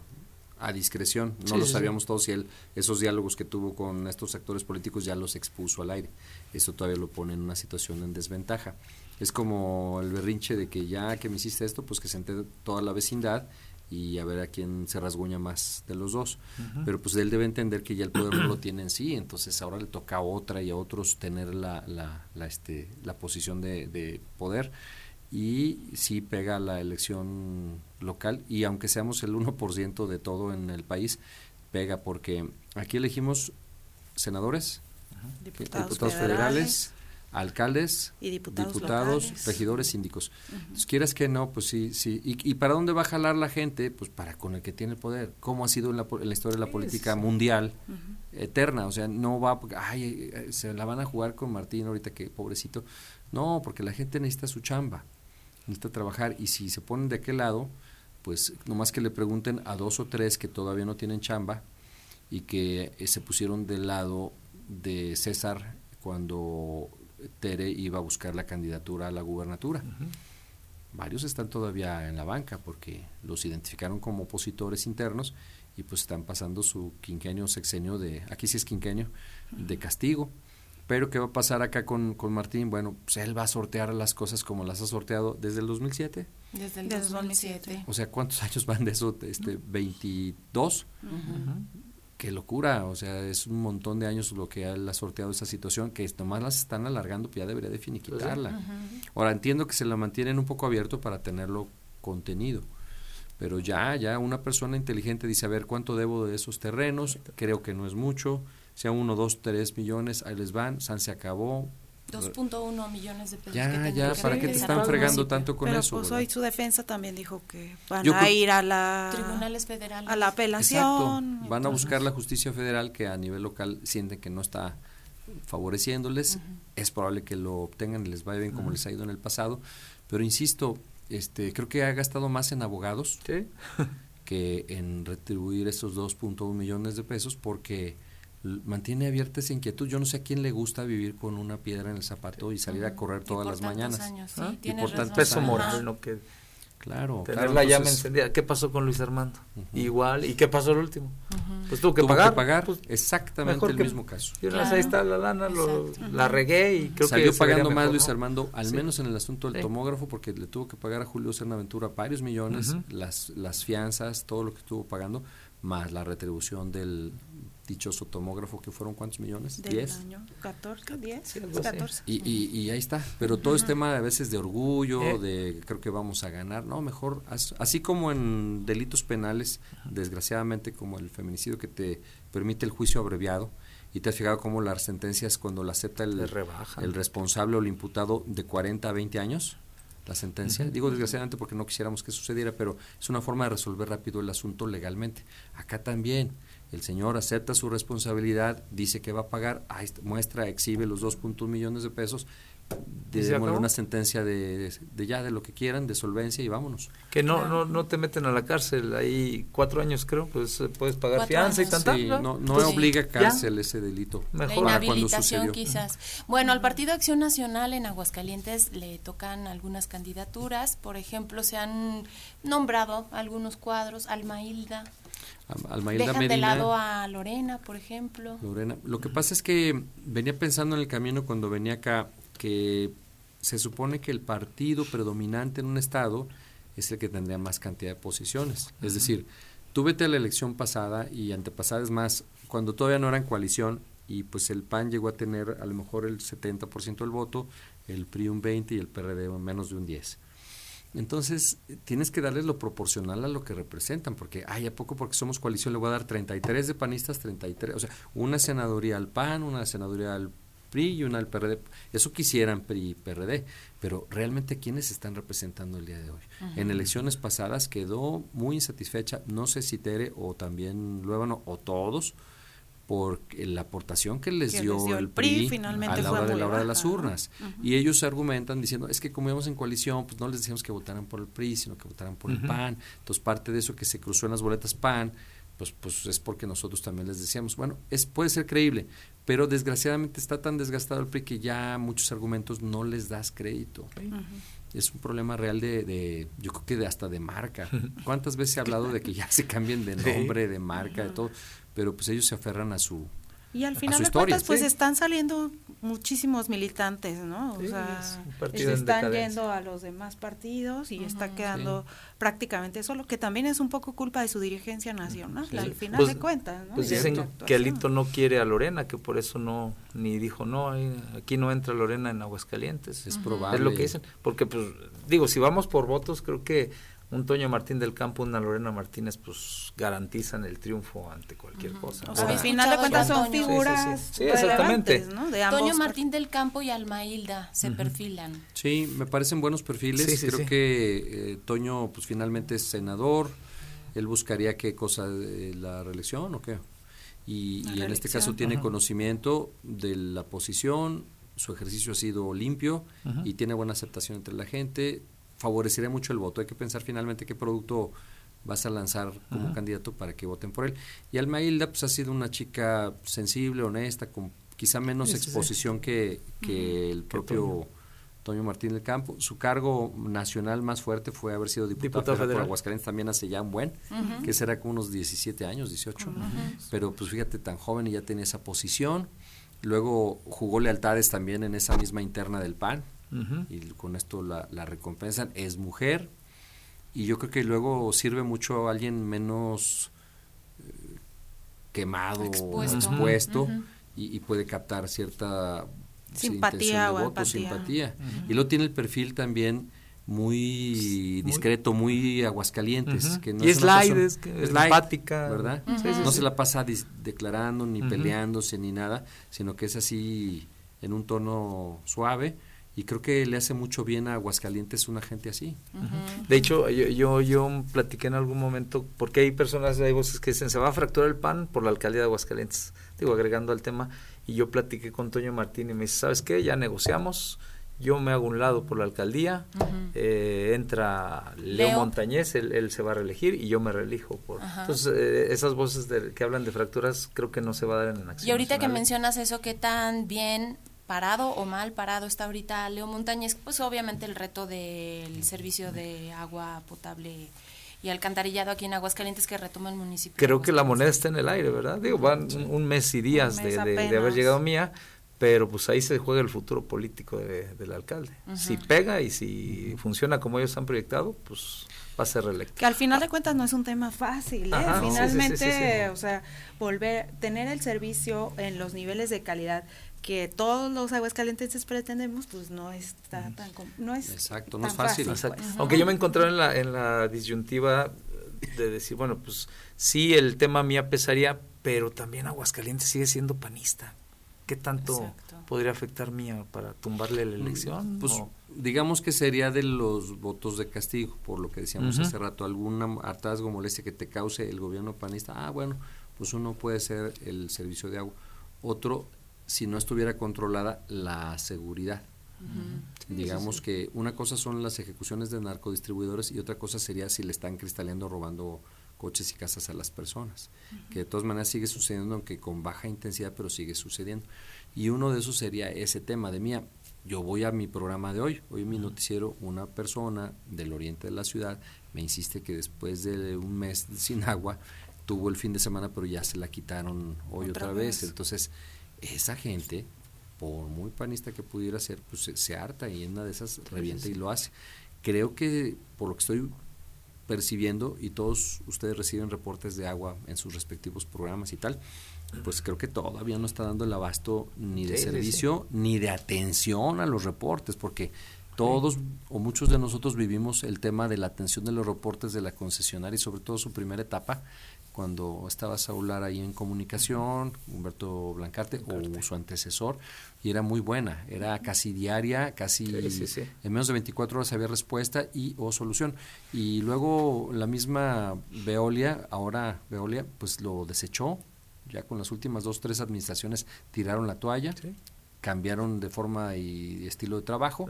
a discreción. No lo sabíamos todos y él, esos diálogos que tuvo con estos actores políticos ya los expuso al aire. Eso todavía lo pone en una situación en desventaja. Es como el berrinche de que ya que me hiciste esto, pues que se entere toda la vecindad y a ver a quién se rasguña más de los dos. Pero pues él debe entender que ya el poder no lo tiene en sí, entonces ahora le toca a otra y a otros tener la, la, la este, la posición de, de poder. Y sí pega la elección local y aunque seamos el 1% de todo en el país, pega porque aquí elegimos senadores, diputados, federales, alcaldes, y diputados, regidores, síndicos. quieras que no, pues sí, sí. ¿Y, para dónde va a jalar la gente? Pues para con el que tiene el poder. ¿Cómo ha sido en la, historia de la política mundial eterna? O sea, no va, ay, eh, se la van a jugar con Martín ahorita que pobrecito. No, porque la gente necesita su chamba necesita trabajar y si se ponen de aquel lado, pues nomás que le pregunten a dos o tres que todavía no tienen chamba y que eh, se pusieron del lado de César cuando Tere iba a buscar la candidatura a la gubernatura. Varios están todavía en la banca porque los identificaron como opositores internos y pues están pasando su quinquenio, sexenio de, aquí sí es quinquenio, de castigo. Pero ¿qué va a pasar acá con, con Martín? Bueno, pues él va a sortear las cosas como las ha sorteado desde el 2007. Desde el 2007. O sea, ¿cuántos años van de eso? Este, 22. Qué locura, o sea, es un montón de años lo que él ha sorteado esa situación, que nomás las están alargando, pues ya debería de finiquitarla. Ahora, entiendo que se la mantienen un poco abierto para tenerlo contenido pero ya, ya una persona inteligente dice, a ver, ¿cuánto debo de esos terrenos? Creo que no es mucho, sea uno, dos, tres millones, ahí les van, San se acabó. 2.1 millones de pesos. Ya, ya, ¿para qué te están fregando tanto con eso? Pues hoy su defensa también dijo que van a ir a la tribunales federales. A la apelación. Van a buscar la justicia federal que a nivel local sienten que no está favoreciéndoles. Es probable que lo obtengan y les vaya bien como les ha ido en el pasado. Pero insisto, este, creo que ha gastado más en abogados que en retribuir esos 2.1 millones de pesos porque mantiene abierta esa inquietud. Yo no sé a quién le gusta vivir con una piedra en el zapato y salir a correr todas las mañanas. ¿Ah? y por tanto peso moral, ¿no? Que Claro. Tener la llama encendida. ¿Qué pasó con Luis Armando? Igual. ¿Y qué pasó el último? Pues tuvo que pagar. Que pagar pues, exactamente el mismo caso. Ahí está la lana, la regué y creo Salió que pagando más Luis Armando, al menos en el asunto del tomógrafo, porque le tuvo que pagar a Julio Cernaventura varios millones, las, las fianzas, todo lo que estuvo pagando, más la retribución del, dichoso tomógrafo que fueron cuántos millones? ¿10? 14, 10, 14. Y, y, y, ahí está, pero todo es tema a veces de orgullo, eh. de creo que vamos a ganar, no, mejor, así como en delitos penales, desgraciadamente como el feminicidio que te permite el juicio abreviado, y te has fijado cómo las sentencias cuando la acepta el, el responsable o el imputado de 40 a 20 años, la sentencia. Digo desgraciadamente porque no quisiéramos que sucediera, pero es una forma de resolver rápido el asunto legalmente. Acá también el señor acepta su responsabilidad, dice que va a pagar, muestra, exhibe los 2.1 millones de pesos, démosle una sentencia de, de, ya de lo que quieran, de solvencia y vámonos. Que no no no te meten a la cárcel, ahí cuatro años creo, pues eh, puedes pagar fianza y tanta. Sí, no, no pues obliga cárcel ese delito. Mejor la inhabilitación quizás. Bueno, al Partido Acción Nacional en Aguascalientes le tocan algunas candidaturas, por ejemplo, se han nombrado algunos cuadros, Alma Hilda, Almailda Dejan de lado a Lorena, por ejemplo. Lorena. Lo que pasa es que venía pensando en el camino cuando venía acá que se supone que el partido predominante en un estado es el que tendría más cantidad de posiciones. Es decir, tú vete a la elección pasada y antepasada es más, cuando todavía no eran coalición y pues el PAN llegó a tener a lo mejor el 70% del voto, el PRI un 20 y el PRD menos de un 10. Entonces, tienes que darles lo proporcional a lo que representan, porque, ay, ¿a poco porque somos coalición le voy a dar 33 de panistas, 33? O sea, una senaduría al PAN, una senaduría al PRI y una al PRD. Eso quisieran PRI y PRD, pero realmente, ¿quiénes están representando el día de hoy? En elecciones pasadas quedó muy insatisfecha, no sé si Tere o también Luébano o todos, por la aportación que les, dio, el PRI, a la hora de la hora de las urnas. Y ellos argumentan diciendo, es que como íbamos en coalición, pues no les decíamos que votaran por el PRI, sino que votaran por el PAN. Entonces parte de eso que se cruzó en las boletas PAN, pues, pues es porque nosotros también les decíamos, bueno, es puede ser creíble, pero desgraciadamente está tan desgastado el PRI que ya muchos argumentos no les das crédito. Es un problema real de, de, yo creo que de hasta de marca. ¿Cuántas veces he hablado de que ya se cambien de nombre, de marca, de todo? pero pues ellos se aferran a su y al final de cuentas pues están saliendo muchísimos militantes no o sea se están yendo a los demás partidos y está quedando prácticamente solo que también es un poco culpa de su dirigencia nacional al final pues, de cuentas pues dicen que Alito no quiere a Lorena que por eso no ni dijo no aquí no entra Lorena en Aguascalientes es probable. Es lo que dicen porque pues digo si vamos por votos creo que un Toño Martín del Campo, una Lorena Martínez, pues garantizan el triunfo ante cualquier cosa. O sea, al final de cuentas son figuras sí, exactamente. ¿no? Toño Martín del Campo y Alma Hilda se perfilan. Sí, me parecen buenos perfiles. Creo que eh, Toño, pues finalmente es senador. Él buscaría qué cosa, de la reelección o qué. Y, y en este caso tiene conocimiento de la posición, su ejercicio ha sido limpio y tiene buena aceptación entre la gente favorecería mucho el voto. Hay que pensar finalmente qué producto vas a lanzar como candidato para que voten por él. Y Alma Hilda pues, ha sido una chica sensible, honesta, con quizá menos exposición que, que el propio Toño. Martín del Campo. Su cargo nacional más fuerte fue haber sido diputado, federal, por Aguascalientes también hace ya un buen, que será como unos 17 años, 18. Pero pues fíjate, tan joven y ya tenía esa posición. Luego jugó lealtades también en esa misma interna del PAN, y con esto la, la, recompensan. Es mujer y yo creo que luego sirve mucho a alguien menos eh, quemado, expuesto, expuesto y, puede captar cierta simpatía o voto, simpatía. Y luego tiene el perfil también muy discreto, muy aguascalientes. que no y es, light, es, empática. ¿Verdad? no se la pasa declarando, ni peleándose, ni nada, sino que es así en un tono suave y creo que le hace mucho bien a Aguascalientes una gente así. De hecho, yo, yo, yo platiqué en algún momento, porque hay personas, hay voces que dicen, se va a fracturar el pan por la alcaldía de Aguascalientes, digo, agregando al tema, y yo platiqué con Toño Martín y me dice, ¿sabes qué? Ya negociamos, yo me hago un lado por la alcaldía, eh, entra Leo, Montañez, él, se va a reelegir y yo me reelijo. Por, entonces, eh, esas voces que hablan de fracturas creo que no se va a dar en acción. Y ahorita que mencionas eso, ¿qué tan bien parado o mal parado está ahorita Leo Montañez? Pues obviamente el reto del servicio de agua potable y alcantarillado aquí en Aguascalientes que retoma el municipio. Creo que la moneda está en el aire, ¿verdad? Digo, van un mes y días de, haber llegado mía pero pues ahí se juega el futuro político del alcalde. Si pega y si funciona como ellos han proyectado, pues va a ser reelecto. Que al final de cuentas no es un tema fácil, ¿eh? Finalmente, o sea, volver, tener el servicio en los niveles de calidad que todos los aguascalentenses pretendemos, pues no está tan no es Exacto, no es fácil. Pues. Aunque yo me encontré en la, en la disyuntiva de decir, bueno, pues sí, el tema mía pesaría, pero también Aguascalientes sigue siendo panista. ¿Qué tanto podría afectar mía para tumbarle la mm, elección? Pues digamos que sería de los votos de castigo, por lo que decíamos hace rato, alguna hartazgo, molestia que te cause el gobierno panista. Ah, bueno, pues uno puede ser el servicio de agua. Otro, si no estuviera controlada la seguridad. digamos que una cosa son las ejecuciones de narcodistribuidores y otra cosa sería si le están cristaleando, robando coches y casas a las personas, que de todas maneras sigue sucediendo, aunque con baja intensidad, pero sigue sucediendo. Y uno de esos sería ese tema de mía. Yo voy a mi programa de hoy, hoy en mi noticiero, una persona del oriente de la ciudad me insiste que después de un mes sin agua, tuvo el fin de semana, pero ya se la quitaron hoy otra, vez. Entonces, esa gente, por muy panista que pudiera ser, pues se, harta y en una de esas revienta y lo hace. Creo que, por lo que estoy percibiendo y todos ustedes reciben reportes de agua en sus respectivos programas y tal, pues creo que todavía no está dando el abasto ni de servicio ni de atención a los reportes, porque todos o muchos de nosotros vivimos el tema de la atención de los reportes de la concesionaria y sobre todo su primera etapa, cuando estaba Saular ahí en comunicación, Humberto Blancarte, o su antecesor, y era muy buena, era casi diaria, casi en menos de 24 horas había respuesta y o solución. Y luego la misma Veolia, ahora Veolia, pues lo desechó, ya con las últimas dos, tres administraciones tiraron la toalla cambiaron de forma y estilo de trabajo.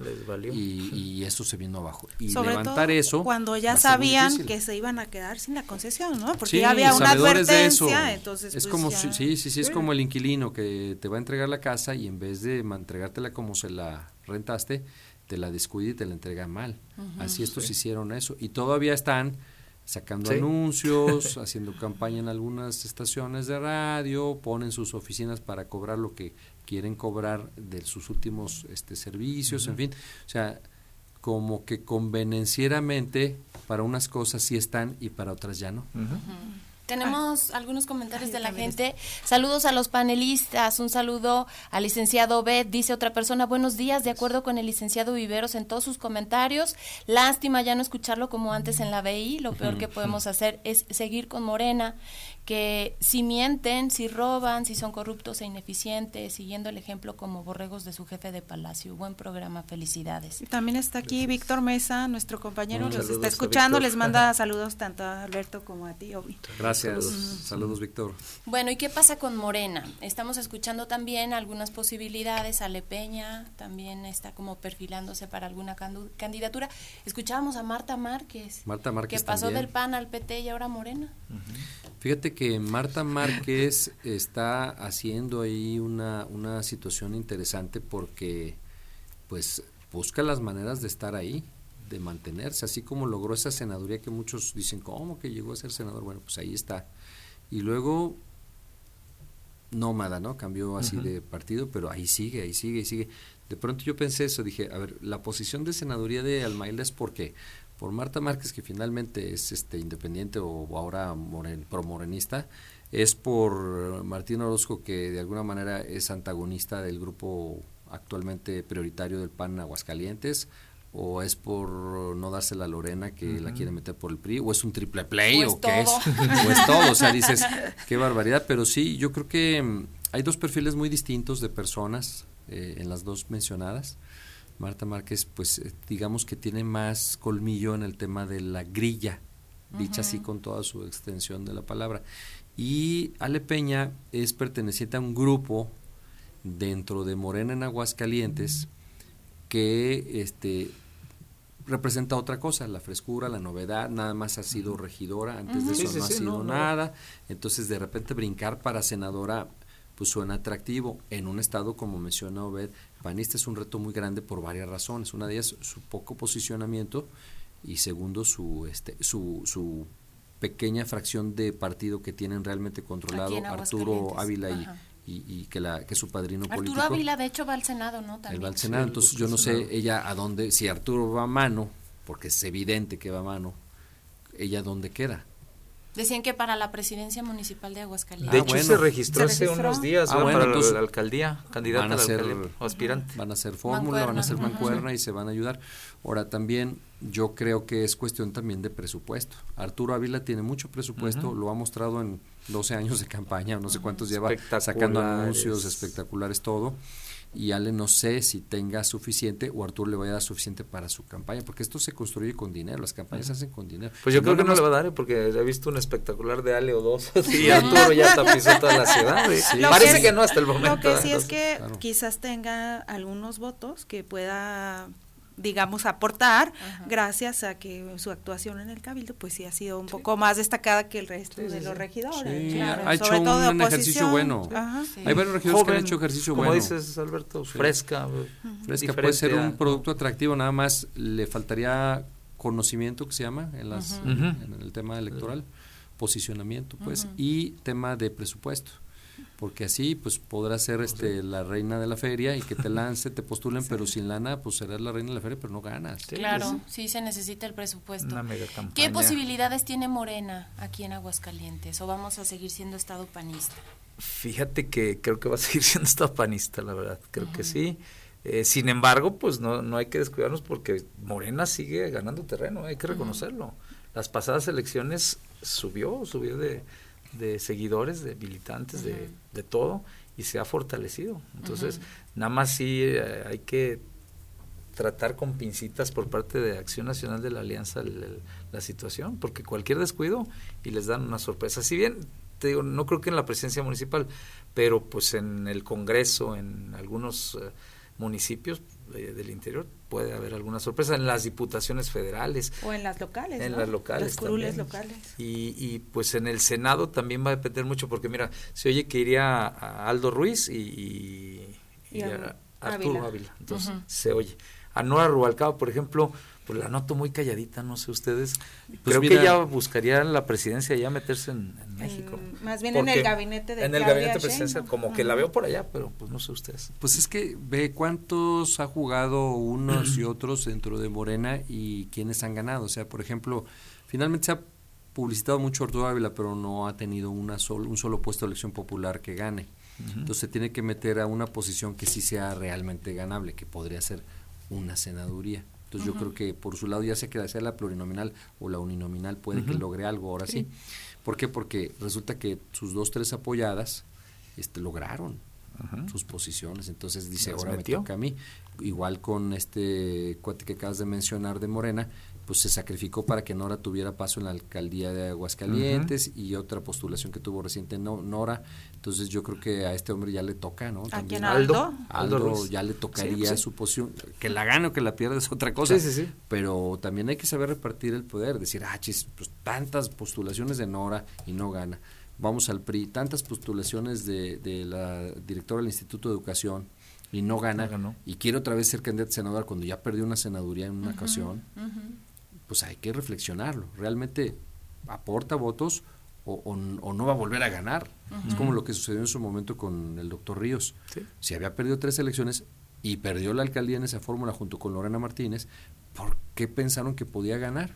Y, y, eso se vino abajo. Y levantar eso cuando ya sabían que se iban a quedar sin la concesión, ¿no? Porque ya había una advertencia, entonces es pues como sí, sí, sí, es como el inquilino que te va a entregar la casa y en vez de entregártela como se la rentaste, te la descuida y te la entrega mal. Así estos hicieron eso. Y todavía están sacando anuncios, haciendo campaña en algunas estaciones de radio, ponen sus oficinas para cobrar lo que quieren cobrar de sus últimos este, servicios, en fin, o sea, como que convenencieramente para unas cosas sí están y para otras ya no. Tenemos algunos comentarios de la gente. Saludos a los panelistas. Un saludo al licenciado Bet. Dice otra persona, buenos días, de acuerdo con el licenciado Viveros en todos sus comentarios. Lástima ya no escucharlo como antes en la BI. Lo peor que podemos hacer es seguir con Morena que si mienten, si roban, si son corruptos e ineficientes, siguiendo el ejemplo como borregos de su jefe de palacio. Buen programa, felicidades. también está aquí Víctor Mesa, nuestro compañero, los está escuchando, les manda saludos tanto a Alberto como a ti, Obi. Gracias, saludos Víctor. Bueno, ¿y qué pasa con Morena? Estamos escuchando también algunas posibilidades, Ale Peña también está como perfilándose para alguna candidatura. Escuchábamos a Marta Márquez, Marta Márquez que pasó del PAN al PT y ahora Morena. Fíjate que Marta Márquez está haciendo ahí una, una situación interesante porque pues busca las maneras de estar ahí, de mantenerse, así como logró esa senaduría que muchos dicen, ¿cómo que llegó a ser senador? Bueno, pues ahí está. Y luego nómada, ¿no? Cambió así de partido, pero ahí sigue, ahí sigue, ahí sigue. De pronto yo pensé eso, dije, a ver, la posición de senaduría de Almailda es porque por Marta Márquez, que finalmente es este independiente o ahora moren, promorenista, es por Martín Orozco, que de alguna manera es antagonista del grupo actualmente prioritario del PAN Aguascalientes, o es por no darse la Lorena que la quiere meter por el PRI, o es un triple play, o, qué es, o es todo, o sea, dices, qué barbaridad, pero sí, yo creo que mm, hay dos perfiles muy distintos de personas eh, en las dos mencionadas. Marta Márquez, pues eh, digamos que tiene más colmillo en el tema de la grilla, dicha así con toda su extensión de la palabra. Y Ale Peña es perteneciente a un grupo dentro de Morena en Aguascalientes que este representa otra cosa, la frescura, la novedad, nada más ha sido regidora, antes de eso no ha sido nada, entonces de repente brincar para senadora pues suena atractivo. En un estado, como menciona Obed, panista es un reto muy grande por varias razones. Una de ellas, su poco posicionamiento y segundo, su, este, su, su pequeña fracción de partido que tienen realmente controlado Arturo Ávila y, y, que la que su padrino político. Arturo Ávila de hecho va al Senado, ¿no? También. Él va al Senado, entonces yo no sé ella a dónde si Arturo va a mano, porque es evidente que va a mano, ella dónde queda. Decían que para la presidencia municipal de Aguascalientes. De hecho, se, registró hace unos días ah, para la, alcaldía, candidata a, ser, aspirante. Van a hacer fórmula, van a hacer mancuerna y se van a ayudar. Ahora, también yo creo que es cuestión también de presupuesto. Arturo Ávila tiene mucho presupuesto, lo ha mostrado en 12 años de campaña, no sé cuántos lleva sacando anuncios espectaculares, todo y Ale no sé si tenga suficiente o Arturo le vaya a dar suficiente para su campaña, porque esto se construye con dinero, las campañas se hacen con dinero. Pues yo creo que no le va a dar, ¿eh? porque he visto un espectacular de Ale o dos y Arturo ya tapizó toda la ciudad. Parece que, no hasta el momento. Lo que sí es que quizás tenga algunos votos que pueda digamos, aportar gracias a que su actuación en el Cabildo pues sí ha sido un poco más destacada que el resto de los regidores. ha hecho un, ejercicio bueno. Hay varios regidores que han hecho ejercicio como bueno. dices, Alberto, fresca. Fresca puede ser un producto atractivo, nada más le faltaría conocimiento que se llama en, las, en el tema electoral, posicionamiento pues, y tema de presupuesto porque así pues podrás ser este la reina de la feria y que te lance, te postulen, pero sin lana pues serás la reina de la feria, pero no ganas. claro, sí se necesita el presupuesto. ¿Qué posibilidades tiene Morena aquí en Aguascalientes o vamos a seguir siendo estado panista? Fíjate que creo que va a seguir siendo estado panista, la verdad, creo que sí. Eh, sin embargo, pues no, no hay que descuidarnos porque Morena sigue ganando terreno, hay que reconocerlo. Las pasadas elecciones subió, subió de de seguidores, de militantes, de, de, todo, y se ha fortalecido. Entonces, nada más sí eh, hay que tratar con pincitas por parte de Acción Nacional de la Alianza la situación, porque cualquier descuido y les dan una sorpresa. Si bien, te digo, no creo que en la presidencia municipal, pero pues en el Congreso, en algunos eh, municipios del interior, puede haber alguna sorpresa en las diputaciones federales. O en las locales. En las locales. Locales. Y, y, pues en el Senado también va a depender mucho, porque mira, se oye que iría a Aldo Ruiz y, a Arturo Ávila. Entonces, se oye. A Nora Rubalcaba, por ejemplo, pues la noto muy calladita, no sé ustedes. Pues Creo que ella buscaría la presidencia ya meterse en, México. más bien en el gabinete de En el gabinete presidencial, como que la veo por allá, pero pues no sé ustedes. Pues es que ve cuántos ha jugado unos y otros dentro de Morena y quiénes han ganado. O sea, por ejemplo, finalmente se ha publicitado mucho Arturo Ávila, pero no ha tenido una sol, un solo puesto de elección popular que gane. Entonces se tiene que meter a una posición que sí sea realmente ganable, que podría ser una senaduría. Entonces yo creo que por su lado ya sea que sea la plurinominal o la uninominal puede que logre algo ahora sí. ¿Por qué? Porque resulta que sus dos, tres apoyadas este, lograron sus posiciones. Entonces dice, ahora me toca a mí. Igual con este cuate que acabas de mencionar de Morena, pues se sacrificó para que Nora tuviera paso en la alcaldía de Aguascalientes y otra postulación que tuvo reciente Nora. Entonces yo creo que a este hombre ya le toca, ¿no? También. Aldo? Aldo, ya le tocaría su posición. Que la gane o que la pierda es otra cosa. Sí, sí, Pero también hay que saber repartir el poder. Decir, ah, chis, pues tantas postulaciones de Nora y no gana. Vamos al PRI, tantas postulaciones de, de la directora del Instituto de Educación y no gana. Y quiere otra vez ser candidato a senador cuando ya perdió una senaduría en una ocasión pues hay que reflexionarlo. ¿Realmente aporta votos o, no va a volver a ganar? Es como lo que sucedió en su momento con el doctor Ríos. Si había perdido tres elecciones y perdió la alcaldía en esa fórmula junto con Lorena Martínez, ¿por qué pensaron que podía ganar?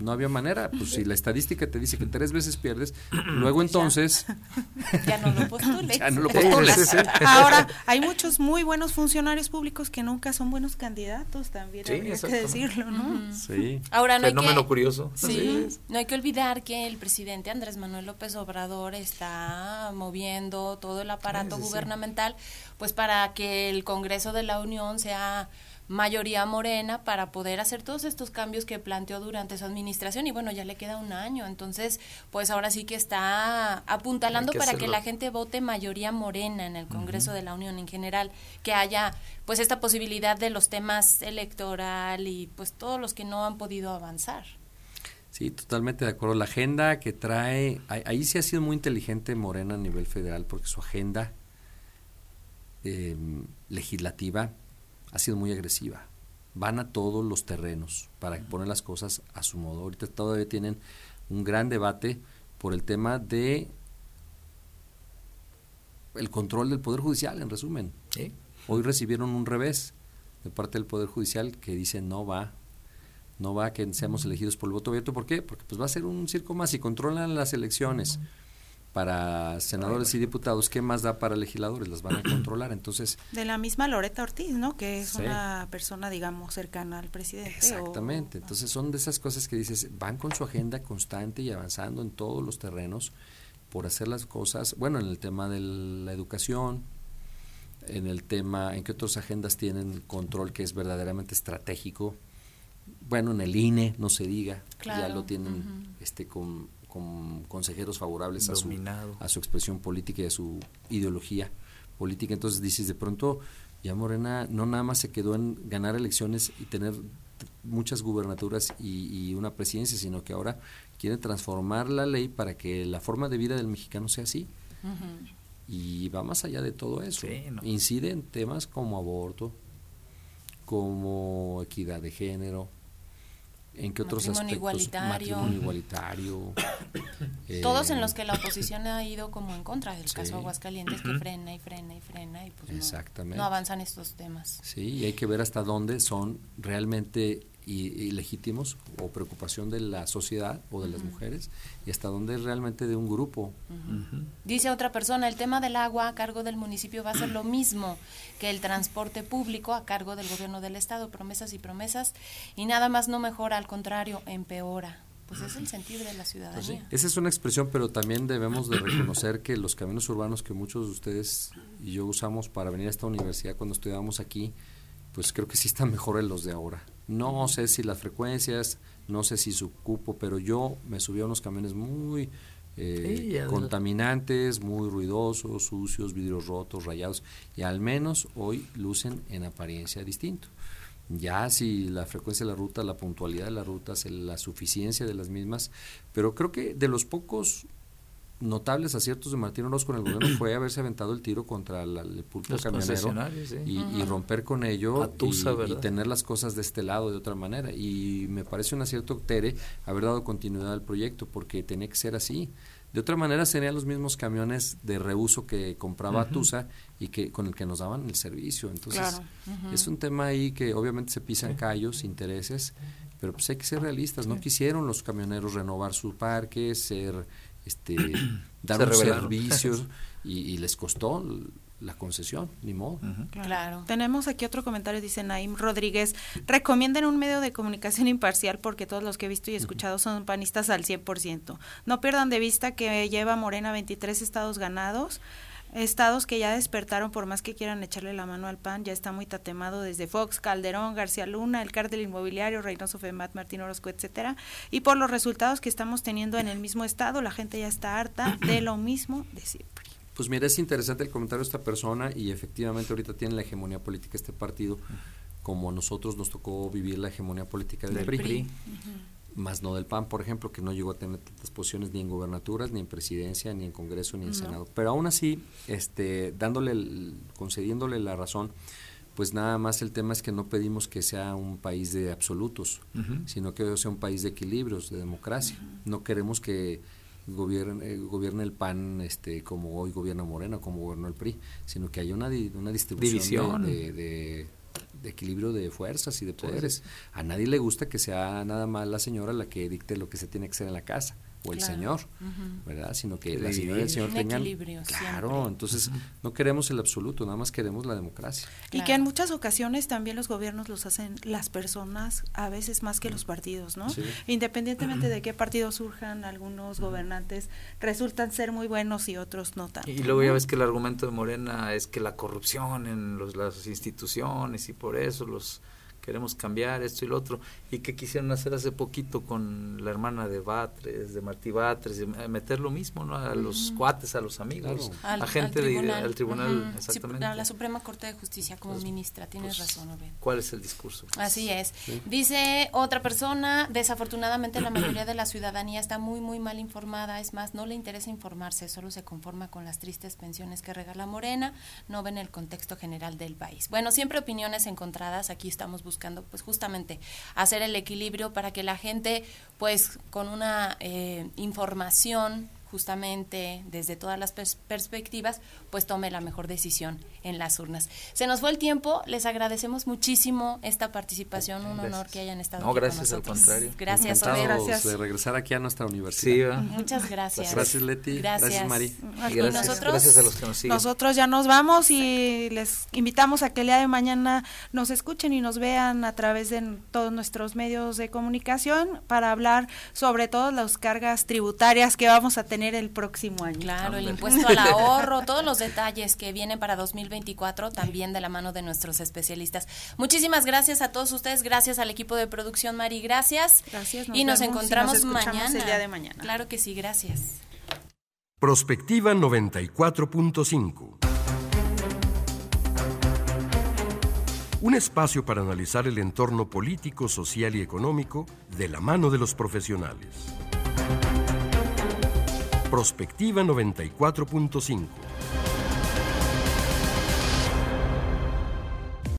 No había manera, pues si la estadística te dice que tres veces pierdes, luego entonces ya no lo postules. ya no lo postules. Ahora, hay muchos muy buenos funcionarios públicos que nunca son buenos candidatos también, hay que decirlo, ¿no? Sí. Ahora no Fenómeno hay que, curioso. Sí, no hay que olvidar que el presidente Andrés Manuel López Obrador está moviendo todo el aparato gubernamental pues para que el Congreso de la Unión sea mayoría morena para poder hacer todos estos cambios que planteó durante su administración y bueno, ya le queda un año, entonces pues ahora sí que está apuntalando para que la gente vote mayoría morena en el Congreso de la Unión en general, que haya pues esta posibilidad de los temas electoral y pues todos los que no han podido avanzar. Sí, totalmente de acuerdo. La agenda que trae, ahí, sí ha sido muy inteligente Morena a nivel federal porque su agenda em, legislativa ha sido muy agresiva. Van a todos los terrenos para poner las cosas a su modo. Ahorita todavía tienen un gran debate por el tema de el control del Poder Judicial, en resumen. Hoy recibieron un revés de parte del Poder Judicial que dice no va, no va a que seamos elegidos por el voto abierto. ¿Por qué? Porque pues va a ser un circo más y controlan las elecciones para senadores y diputados, ¿qué más da para legisladores? Las van a controlar, entonces... De la misma Loreta Ortiz, ¿no? Que es una persona, digamos, cercana al presidente. Exactamente, entonces son de esas cosas que dices, van con su agenda constante y avanzando en todos los terrenos por hacer las cosas, bueno, en el tema de la educación, en el tema, en qué otras agendas tienen control que es verdaderamente estratégico, bueno, en el INE, no se diga, ya lo tienen este con con consejeros favorables a su, a su expresión política y a su ideología política. Entonces dices, de pronto ya Morena no nada más se quedó en ganar elecciones y tener muchas gubernaturas y, una presidencia, sino que ahora quiere transformar la ley para que la forma de vida del mexicano sea así. Y va más allá de todo eso. Incide en temas como aborto, como equidad de género, en qué otros aspectos igualitario. matrimonio igualitario. Todos en los que la oposición ha ido como en contra del caso Aguascalientes que frena y frena y frena y pues Exactamente. No, avanzan estos temas. Sí y hay que ver hasta dónde son realmente ilegítimos o preocupación de la sociedad o de las mujeres y hasta dónde es realmente de un grupo. Dice otra persona, el tema del agua a cargo del municipio va a ser lo mismo que el transporte público a cargo del gobierno del estado, promesas y promesas y nada más no mejora, al contrario, empeora. Pues es el sentido de la ciudadanía. Pues esa es una expresión, pero también debemos de reconocer que los caminos urbanos que muchos de ustedes y yo usamos para venir a esta universidad cuando estudiábamos aquí, pues creo que sí están mejores los de ahora. No sé si las frecuencias, no sé si su cupo, pero yo me subí a unos camiones muy eh, contaminantes, muy ruidosos, sucios, vidrios rotos, rayados, y al menos hoy lucen en apariencia distinto. Ya si la frecuencia de la ruta, la puntualidad de las rutas, la suficiencia de las mismas, pero creo que de los pocos notables aciertos de Martín Orozco en el gobierno fue haberse aventado el tiro contra el pulpo camionero y, romper con ello y, tener las cosas de este lado de otra manera. Y me parece un acierto, Tere, haber dado continuidad al proyecto porque tenía que ser así. De otra manera serían los mismos camiones de reuso que compraba Tusa y que con el que nos daban el servicio. Entonces, es un tema ahí que obviamente se pisan callos, intereses, pero pues hay que ser realistas. No quisieron los camioneros renovar su parque, ser este, dar un servicio y, les costó la concesión, ni modo. Claro. Tenemos aquí otro comentario, dice Naim Rodríguez, recomienden un medio de comunicación imparcial porque todos los que he visto y escuchado son panistas al 100%. No pierdan de vista que lleva Morena 23 estados ganados, estados que ya despertaron por más que quieran echarle la mano al PAN, ya está muy tatemado desde Fox, Calderón, García Luna, el cártel inmobiliario, Reynoso Femat, Martín Orozco, etcétera, y por los resultados que estamos teniendo en el mismo estado, la gente ya está harta de lo mismo de siempre. Pues mira, es interesante el comentario de esta persona y efectivamente ahorita tiene la hegemonía política este partido, como a nosotros nos tocó vivir la hegemonía política del, PRI más no del PAN, por ejemplo, que no llegó a tener tantas posiciones ni en gobernaturas, ni en presidencia, ni en Congreso, ni en Senado. Pero aún así, este, dándole, concediéndole la razón, pues nada más el tema es que no pedimos que sea un país de absolutos, sino que sea un país de equilibrios, de democracia. No queremos que gobierne, eh, gobierne el PAN este, como hoy gobierna Morena, como gobernó el PRI, sino que haya una, una distribución de de equilibrio de fuerzas y de poderes. A nadie le gusta que sea nada más la señora la que dicte lo que se tiene que hacer en la casa. O el señor, ¿verdad? Sino que la señora y el señor tengan... Claro, entonces no queremos el absoluto, nada más queremos la democracia. Y que en muchas ocasiones también los gobiernos los hacen las personas, a veces más que los partidos, ¿no? Independientemente de qué partido surjan, algunos gobernantes resultan ser muy buenos y otros no tanto. Y luego ya ves que el argumento de Morena es que la corrupción en los, las instituciones y por eso los queremos cambiar esto y lo otro, y que quisieron hacer hace poquito con la hermana de Batres, de Martí Batres, de meter lo mismo, ¿no? A los cuates, a los amigos, a gente del tribunal, exactamente. a la Suprema Corte de Justicia como pues, ministra, tienes pues, razón, ¿Cuál es el discurso? Así es. Dice otra persona, desafortunadamente la mayoría de la ciudadanía está muy, muy mal informada, es más, no le interesa informarse, solo se conforma con las tristes pensiones que regala Morena, no ven el contexto general del país. Bueno, siempre opiniones encontradas, aquí estamos buscando buscando pues justamente hacer el equilibrio para que la gente pues con una eh, información justamente desde todas las perspectivas, pues tome la mejor decisión en las urnas. Se nos fue el tiempo, les agradecemos muchísimo esta participación, un honor que hayan estado no, gracias, al contrario. Gracias, Gracias. de regresar aquí a nuestra universidad. Sí, Muchas gracias. Gracias, Leti. Gracias, Mari. Y gracias, nosotros, gracias a los que nos siguen. Nosotros ya nos vamos y les invitamos a que el día de mañana nos escuchen y nos vean a través de todos nuestros medios de comunicación para hablar sobre todas las cargas tributarias que vamos a tener el próximo año. Claro, el impuesto al ahorro, todos los detalles que vienen para 2024 también de la mano de nuestros especialistas. Muchísimas gracias a todos ustedes, gracias al equipo de producción Mari, gracias. Gracias. y nos encontramos mañana. El día de mañana. Claro que sí, gracias. Prospectiva 94.5. Un espacio para analizar el entorno político, social y económico de la mano de los profesionales. Prospectiva 94.5.